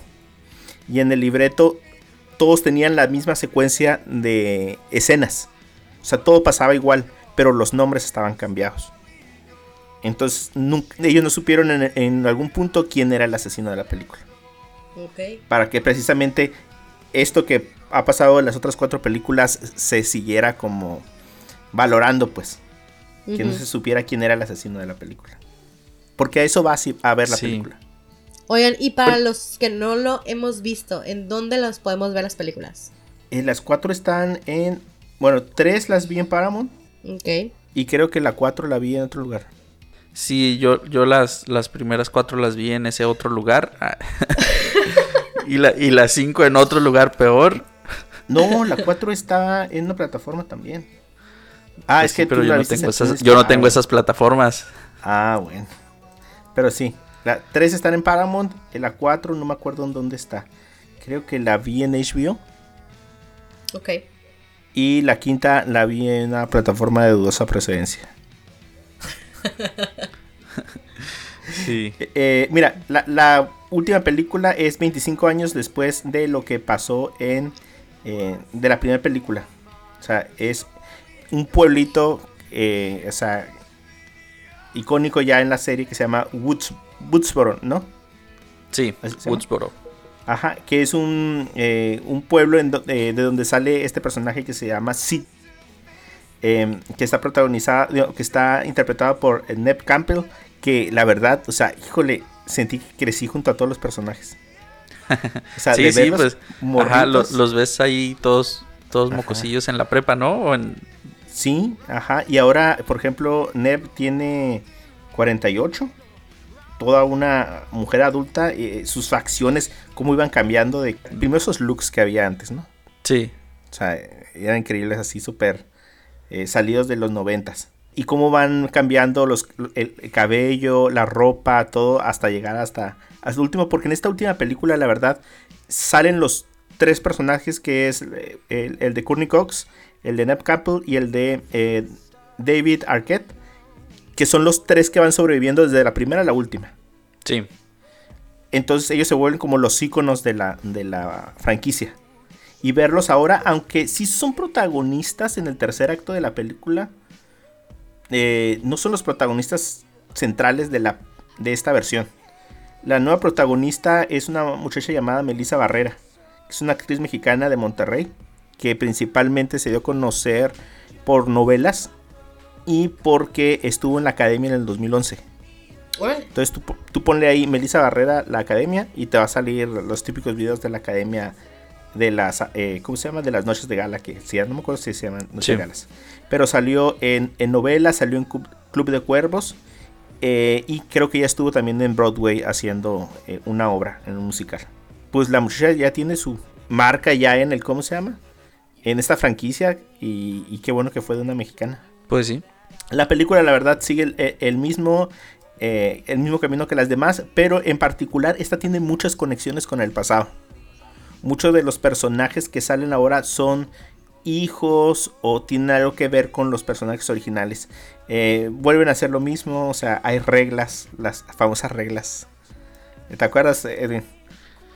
Y en el libreto todos tenían la misma secuencia de escenas. O sea, todo pasaba igual, pero los nombres estaban cambiados. Entonces, nunca- ellos no supieron en, en algún punto quién era el asesino de la película. Ok. Para que precisamente esto que ha pasado en las otras cuatro películas se siguiera como valorando, pues. Que no se supiera quién era el asesino de la película. Porque a eso vas a ver la Sí. película. Oigan, y para los que no lo hemos visto, ¿en dónde los podemos ver las películas? Eh, las cuatro están en. Bueno, tres las vi en Paramount. Ok. Y creo que la cuatro la vi en otro lugar. Sí, yo, yo las, las primeras cuatro las vi en ese otro lugar. Y, la, y las cinco en otro lugar peor. No, la 4 está en una plataforma también. Ah, Pues es sí, que pero tú yo la no, tengo en esas, yo no tengo esas plataformas. Ah, bueno. Pero sí, la 3 están en Paramount, y la 4 no me acuerdo en dónde está. Creo que la vi en HBO. Ok. Y la quinta la vi en una plataforma de dudosa procedencia. Sí. Eh, eh, mira, la, la última película es 25 años después de lo que pasó en eh, de la primera película. O sea, es un pueblito, eh, o sea, icónico ya en la serie que se llama Woods, Woodsboro, ¿no? Sí. Woodsboro. Ajá, que es un, eh, un pueblo en do- eh, de donde sale este personaje que se llama Sid. em, que está protagonizada, que está interpretado por eh, Neb Campbell. Que la verdad, o sea, híjole, sentí que crecí junto a todos los personajes. O sea, Sí, de sí, pues. Ajá, los ves ahí todos, todos Ajá. mocosillos en la prepa, ¿no? O en- Sí, ajá. Y ahora, por ejemplo, Neb tiene 48. Toda una mujer adulta. eh, sus facciones, cómo iban cambiando de... Primero esos looks que había antes, ¿no? Sí. O sea, eran increíbles así, súper eh, salidos de los noventas. Y cómo van cambiando los, el, el cabello, la ropa, todo, hasta llegar hasta, hasta el último. Porque en esta última película, la verdad, salen los tres personajes que es eh, el, el de Courtney Cox, el de Neb Campbell y el de eh, David Arquette. Que son los tres que van sobreviviendo desde la primera a la última. Sí. Entonces ellos se vuelven como los íconos de la, de la franquicia. Y verlos ahora, aunque sí son protagonistas en el tercer acto de la película, eh, no son los protagonistas centrales de, la, de esta versión. La nueva protagonista es una muchacha llamada Melissa Barrera, que es una actriz mexicana de Monterrey, que principalmente se dio a conocer por novelas y porque estuvo en la academia en el 2011. Órale. Entonces tú, po- tú ponle ahí Melissa Barrera, la academia, y te va a salir los típicos videos de la academia de las, eh, ¿cómo se llama? De las noches de gala, que sí, no me acuerdo si se llaman noches Sí. de galas. Pero salió en, en novela, salió en Club de Cuervos, eh, y creo que ya estuvo también en Broadway haciendo eh, una obra, en un musical. Pues la muchacha ya tiene su marca ya en el, ¿cómo se llama? En esta franquicia, y, y qué bueno que fue de una mexicana. Pues sí. La película, la verdad, sigue el, el- el mismo, eh, el mismo camino que las demás, pero en particular esta tiene muchas conexiones con el pasado. Muchos de los personajes que salen ahora son hijos o tienen algo que ver con los personajes originales. Eh, vuelven a hacer lo mismo, o sea, hay reglas, las famosas reglas. ¿Te acuerdas, Edwin?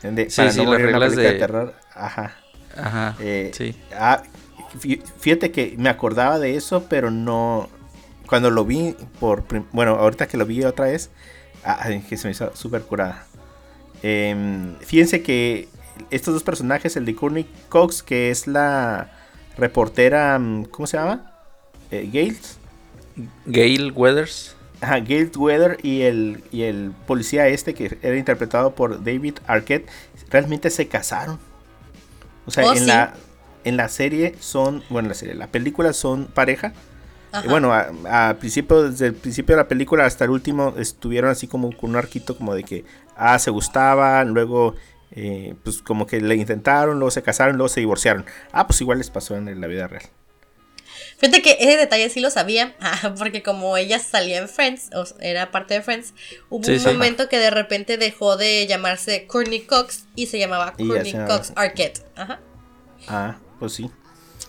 De, Sí, para sí, no las reglas de- terror. Ajá. Ajá. Eh, sí. ah, fí- fíjate que me acordaba de eso, pero no. Cuando lo vi por. Bueno, ahorita que lo vi otra vez, ah, ay, que se me hizo súper curada. Em, fíjense que estos dos personajes, el de Courtney Cox, que es la reportera. mm, ¿Cómo se llama? Eh, Gales. Gail Weathers. Ajá, Gail Weather y el, y el policía este que era interpretado por David Arquette realmente se casaron. O sea, Oh, en, sí. la, en la serie son, bueno, la serie, la película son pareja. Ajá. Bueno, a, a principio, desde el principio de la película hasta el último estuvieron así como con un arquito como de que, ah, se gustaban, luego eh, pues como que le intentaron, luego se casaron, luego se divorciaron. Ah, pues igual les pasó en la vida real. Fíjate que ese detalle sí lo sabía, ah, porque como ella salía en Friends, o era parte de Friends, hubo Sí, un sí. momento que de repente dejó de llamarse Courtney Cox y se llamaba Courtney Cox Arquette. Ajá. Ah, pues sí.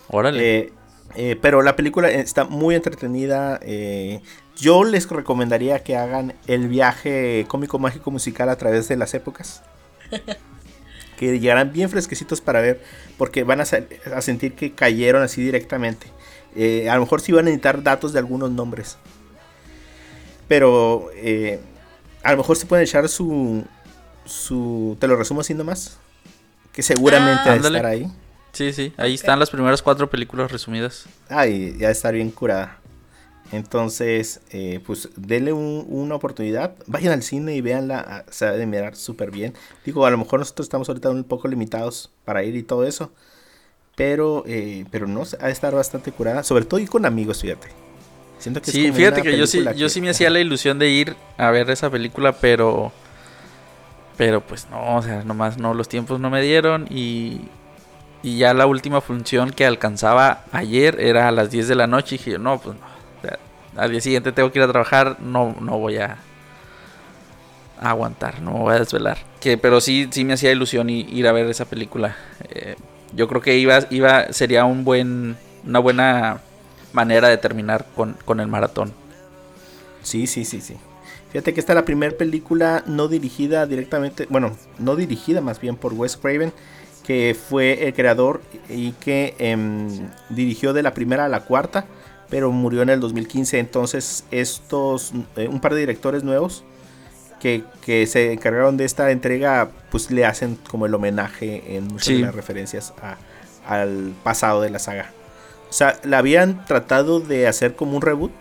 Órale. Eh, eh, pero la película está muy entretenida. eh, yo les recomendaría que hagan el viaje cómico mágico musical a través de las épocas. que llegarán bien fresquecitos para ver. Porque van a, sentir que cayeron así directamente. Eh, a lo mejor sí van a necesitar datos de algunos nombres. Pero a lo mejor se pueden echar su. su te lo resumo así nomás. Que seguramente Ah. va a estar ahí. Sí, sí. Ahí están las primeras cuatro películas resumidas. Ay, ya está bien curada. Entonces, eh, pues denle un- una oportunidad. Vayan al cine y véanla. ah, Se ha de mirar súper bien. Digo, a lo mejor nosotros estamos ahorita un poco limitados para ir y todo eso. Pero, eh, pero no, ha de estar bastante curada. Sobre todo ir con amigos, fíjate. Siento que es Sí, como fíjate una que yo sí, película yo que- sí me hacía la ilusión de ir a ver esa película, pero. Pero pues no, o sea, nomás no, los tiempos no me dieron y. Y ya la última función que alcanzaba ayer era a las 10 de la noche y dije, no, pues no. al día siguiente tengo que ir a trabajar, no, no voy a, aguantar, no me voy a desvelar. Que, pero sí, sí me hacía ilusión ir a ver esa película. Eh, yo creo que iba, iba, sería un buen, una buena manera de terminar con, con el maratón. Sí, sí, sí, sí. Fíjate que esta es la primera película no dirigida directamente, bueno, no dirigida más bien por Wes Craven, que fue el creador y que em, dirigió de la primera a la cuarta, pero murió en el 2015. Entonces estos, eh, un par de directores nuevos que, que se encargaron de esta entrega, pues le hacen como el homenaje en muchas Sí. de las referencias a- al pasado de la saga. O sea, la habían tratado de hacer como un reboot,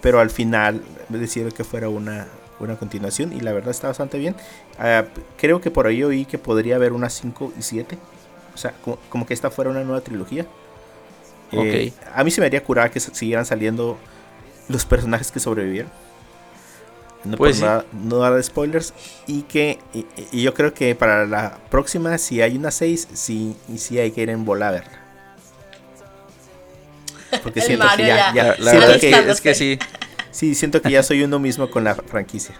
pero al final decidieron que fuera una, una continuación y la verdad está bastante bien. Ah, creo que por ahí oí que podría haber unas 5 y 7. O sea, como, como que esta fuera una nueva trilogía. Eh, a mí se me haría curar que siguieran saliendo los personajes que sobrevivieron. No, Pues sí. nada- no dar spoilers. Y que y, y yo creo que para la próxima, si hay una 6, sí, y sí hay que ir en bola a verla. Porque siento Mario que ya, ya. ya- La, la siento verdad que, es que sí. Sí, siento que ya soy uno mismo con la franquicia.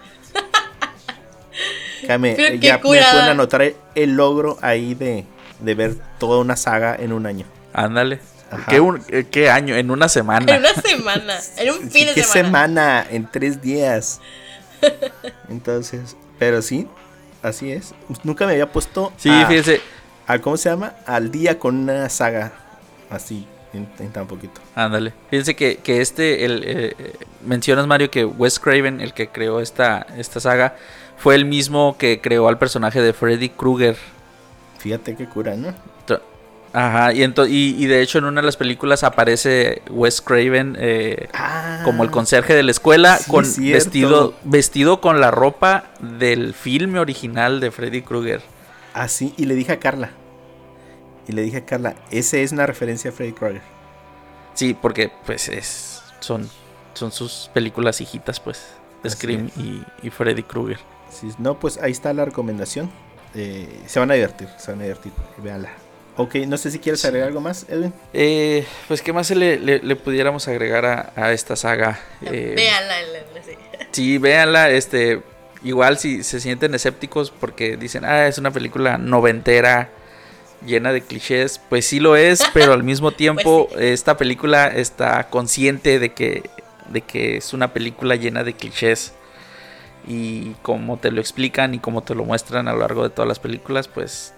Pero eh, ya me pueden anotar el, el logro ahí de, de ver toda una saga en un año. Ándale. ¿Qué, un- eh, qué año? En una semana. En una semana, en un fin de ¿Qué semana. semana? En tres días. Entonces, pero sí, así es. Nunca me había puesto Sí, a- fíjese. a- ¿cómo se llama? Al día con una saga así, en, en tan poquito. Ándale. Fíjense que, que este, el, eh, eh, mencionas Mario que Wes Craven, el que creó esta, esta saga, fue el mismo que creó al personaje de Freddy Krueger. Fíjate qué cura, ¿no? Ajá, y, y, y de hecho en una de las películas aparece Wes Craven eh, Ah, como el conserje de la escuela, sí, con es vestido, vestido con la ropa del filme original de Freddy Krueger. Así, y le dije a Carla. Y le dije a Carla, ese es una referencia a Freddy Krueger. Sí, porque pues es son, son sus películas hijitas, pues. Scream y, y Freddy Krueger. Si no, pues ahí está la recomendación. Eh, se van a divertir, se van a divertir. Véanla. Ok, no sé si quieres agregar algo más, Edwin. Eh, pues, ¿qué más se le, le- le pudiéramos agregar a, a esta saga? Eh, Véanla, la- la- sí. Sí, véanla, este, igual si se sienten escépticos porque dicen, ah, es una película noventera, llena de clichés, pues sí lo es, pero al mismo tiempo esta película está consciente de que, de que es una película llena de clichés. Y como te lo explican y como te lo muestran a lo largo de todas las películas, pues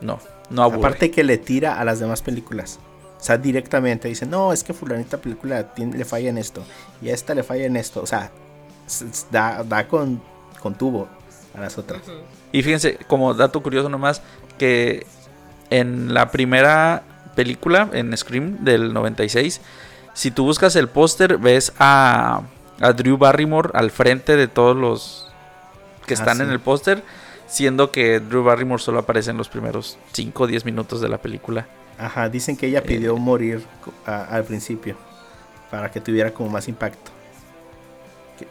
no, no aburre. Aparte que le tira a las demás películas. O sea, directamente dice, no, es que fulanita película tiene- le falla en esto. Y a esta le falla en esto. O sea, da, da con, con tubo a las otras. Y fíjense, como dato curioso nomás, que en la primera película, en Scream del 96, si tú buscas el póster, ves a, a Drew Barrymore al frente de todos los que Ah, están sí. en el póster, siendo que Drew Barrymore solo aparece en los primeros 5 o 10 minutos de la película. Ajá, dicen que ella pidió morir a- al principio. Para que tuviera como más impacto.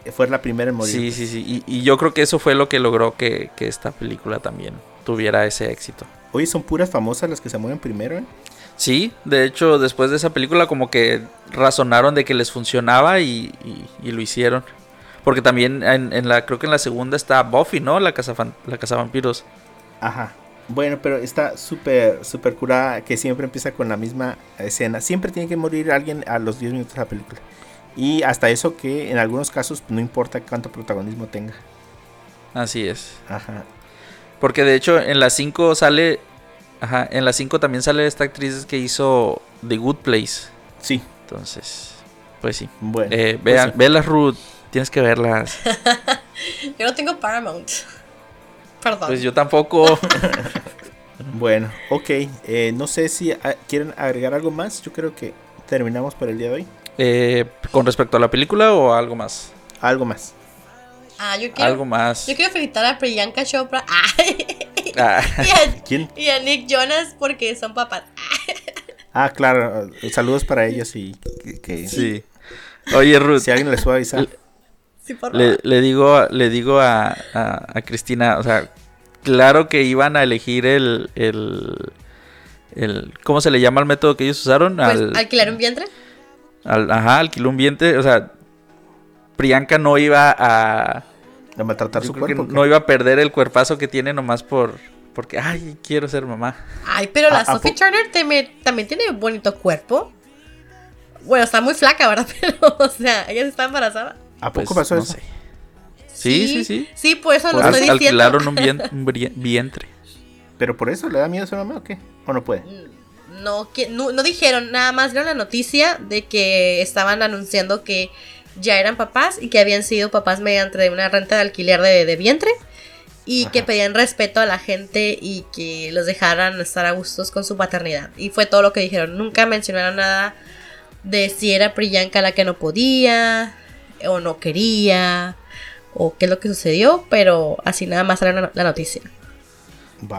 que fue la primera en morir. Sí, sí, sí. Y, y yo creo que eso fue lo que logró que, que esta película también tuviera ese éxito. Oye, son puras famosas las que se mueren primero, ¿eh? Sí, de hecho, después de esa película como que razonaron de que les funcionaba y, y- y lo hicieron. Porque también en, en la, creo que en la segunda está Buffy, ¿no? La casa, la casa vampiros. Ajá. Bueno, pero está súper, súper curada que siempre empieza con la misma escena. Siempre tiene que morir alguien a los 10 minutos de la película. Y hasta eso que en algunos casos no importa cuánto protagonismo tenga. Así es. Ajá. Porque de hecho en la 5 sale... Ajá, en la 5 también sale esta actriz que hizo The Good Place. Sí, Entonces, pues sí. bueno. Eh, pues vean, sí. velas Ruth, tienes que verlas. Yo no tengo Paramount. Perdón. Pues yo tampoco. Bueno, ok. eh, no sé si ah, quieren agregar algo más. Yo creo que terminamos por el día de hoy. Eh, ¿Con respecto a la película o algo más? Algo más. ah, yo quiero, Algo más. yo quiero felicitar a Priyanka Chopra Ah, y, a, ¿Quién? y a Nick Jonas porque son papás. Ah, claro. Saludos para ellos y que, que- sí. Oye, Ruth, si alguien les puede avisar. Sí, por favor. le, le digo, le digo a, a- a Cristina, o sea, claro que iban a elegir el, el, el- ¿cómo se le llama el método que ellos usaron? Pues, al, ¿Alquilar un vientre? al- ajá, alquiló un vientre, o sea, Priyanka no iba a, De maltratar yo su creo que cuerpo. no iba a perder el cuerpazo que tiene nomás por, porque, ay, quiero ser mamá. Ay, pero la ¿A- a Sophie po- Turner teme- también tiene bonito cuerpo. Bueno, está muy flaca, ¿verdad? Pero, o sea, ella está embarazada. ¿A poco Pues, pasó no eso? sé. Sí, sí, sí. Sí, por eso lo Al- estoy diciendo. alquilaron un, un vientre. ¿Pero por eso le da miedo a su mamá o qué? ¿O no puede? No, que, no, no dijeron, nada más dieron la noticia de que estaban anunciando que ya eran papás y que habían sido papás mediante una renta de alquiler de, de vientre y que pedían respeto a la gente y que los dejaran estar a gustos con su paternidad. Y fue todo lo que dijeron. Nunca mencionaron nada de si era Priyanka la que no podía o no quería o qué es lo que sucedió, pero así nada más salió la, noticia.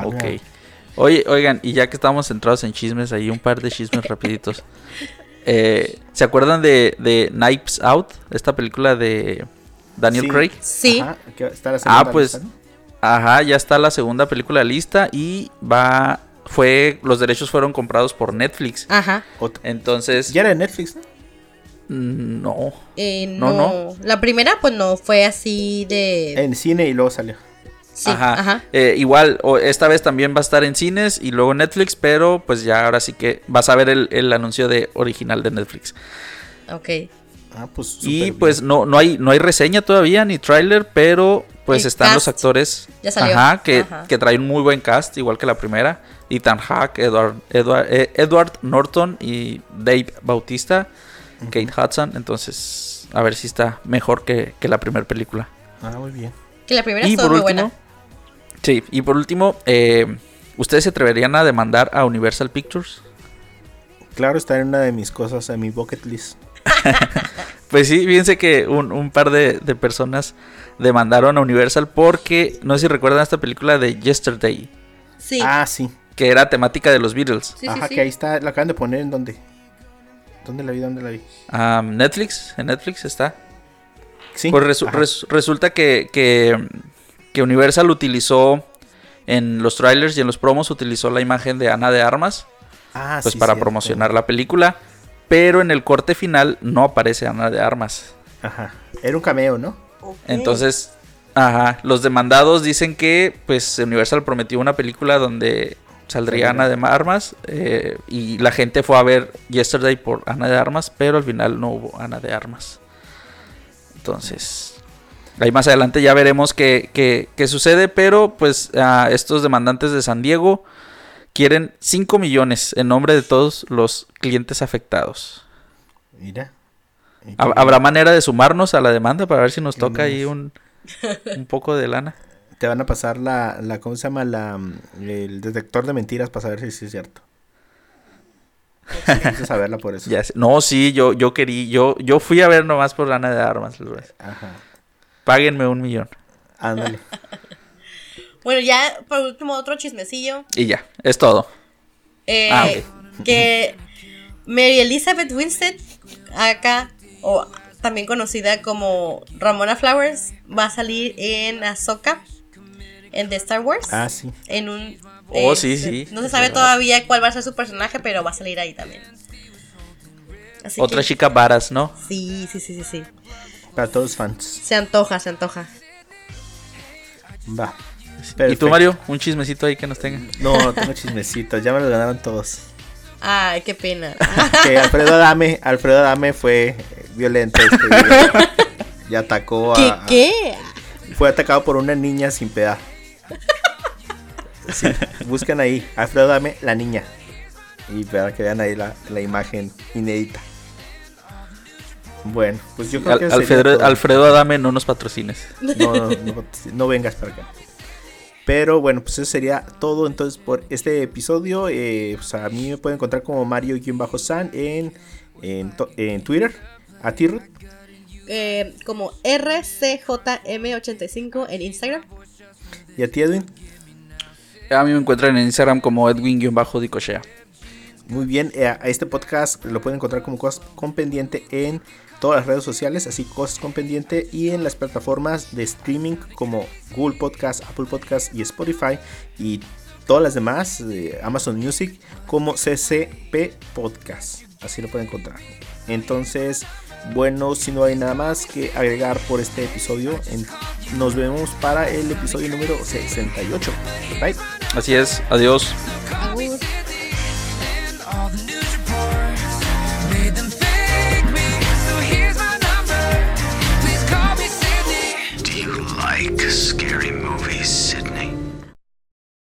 Ok. Oye, oigan, y ya que estamos centrados en chismes, ahí un par de chismes rapiditos. Eh, ¿Se acuerdan de, de Knives Out? Esta película de Daniel Sí. Craig. Sí, Ajá, está la segunda Ah, pues lista, ¿no? Ajá, ya está la segunda película lista y va fue los derechos fueron comprados por Netflix. ajá. Entonces, Ya era de Netflix, ¿no? mm, no. Eh, No, no, La primera, pues no fue así de. En cine y luego salió. Sí, ajá. ajá. Eh, igual, o- esta vez también va a estar en cines y luego Netflix, pero pues ya ahora sí que vas a ver el, el anuncio de original de Netflix. Ok. Ah, pues Y pues no, no hay, no hay reseña todavía ni tráiler, pero pues El están los cast actores ya salió. Ajá, que, Ajá. que traen un muy buen cast, igual que la primera. Ethan Hawke, Edward, Edward, eh, Edward Norton y Dave Bautista, Kate Hudson. Entonces, a ver si está mejor que, que la primera película. Ah, muy bien. Que la primera Y estuvo por muy último, buena. Sí, y por último, eh, ¿ustedes se atreverían a demandar a Universal Pictures? Claro, está en una de mis cosas, en mi bucket list. Pues sí, fíjense que un, un par de, de personas demandaron a Universal porque, no sé si recuerdan esta película de Yesterday, Sí. Ah, sí. que era temática de los Beatles. sí, sí, Ajá, sí. que ahí está, la acaban de poner en dónde. ¿Dónde la vi? ¿Dónde la vi? Ah, Netflix, en Netflix está. Sí. Pues resu- ajá. res- resulta que, que, que Universal utilizó en los trailers y en los promos utilizó la imagen de Ana de Armas Ah, pues sí, para cierto. promocionar la película, pero en el corte final no aparece Ana de Armas. Ajá. Era un cameo, ¿no? Entonces, ajá, los demandados dicen que pues Universal prometió una película donde saldría Saldría. Ana de Armas eh, y la gente fue a ver Yesterday por Ana de Armas, pero al final no hubo Ana de Armas. Entonces, ahí más adelante ya veremos qué, qué- qué sucede, pero pues estos demandantes de San Diego quieren 5 millones en nombre de todos los clientes afectados. Mira. Y ¿Hab- que- ¿Habrá manera de sumarnos a la demanda para ver si nos toca ahí un, un poco de lana? Te van a pasar la, la ¿cómo se llama? La, el detector de mentiras para saber si sí es cierto. Necesito saberla por eso. Ya. No, sí, yo, yo quería, yo, yo fui a ver nomás por lana de armas. Ajá. Páguenme un millón. Ándale. Bueno, ya por último, otro chismecillo. Y ya, es todo. Eh, Ah, Que Mary Elizabeth Winstead, acá, o también conocida como Ramona Flowers, va a salir en Ahsoka, en The Star Wars. Ah, sí. En un. Oh, eh, sí, sí. No se sabe todavía cuál va a ser su personaje, pero va a salir ahí también. Así Otra que- chica varas, ¿no? Sí, sí, sí, sí, sí. Para todos los fans. Se antoja, se antoja. Va. ¿Y tú, Mario? Un chismecito ahí que nos tenga. No, no tengo chismecitos. Ya me lo ganaron todos. Ay, qué pena. Que Alfredo Adame, Alfredo Adame fue violento este video. Y atacó a. ¿Qué? Fue atacado por una niña sin piedad. Sí, busquen ahí, Alfredo Adame, la niña. Y para que vean ahí la, la imagen inédita. Bueno, pues yo creo Al- que Alfredo. Alfredo Adame, no nos patrocines. No, no, no, no vengas para acá. Pero bueno, pues eso sería todo entonces por este episodio. Eh, pues a mí me pueden encontrar como Mario-San en, en, en Twitter. A ti, Ruth. Eh, como RCJM85 en Instagram. Y a ti, Edwin. A mí me encuentran en Instagram como Edwin-Dicochea. Muy bien, eh, a este podcast lo pueden encontrar como Cosas con Pendiente en todas las redes sociales, así Cosas con Pendiente, y en las plataformas de streaming como Google Podcast, Apple Podcast y Spotify, y todas las demás, eh, Amazon Music, como CCP Podcast. Así lo pueden encontrar. Entonces, bueno, si no hay nada más que agregar por este episodio, nos vemos para el episodio número 68. Bye. Así es, adiós. like scary movies.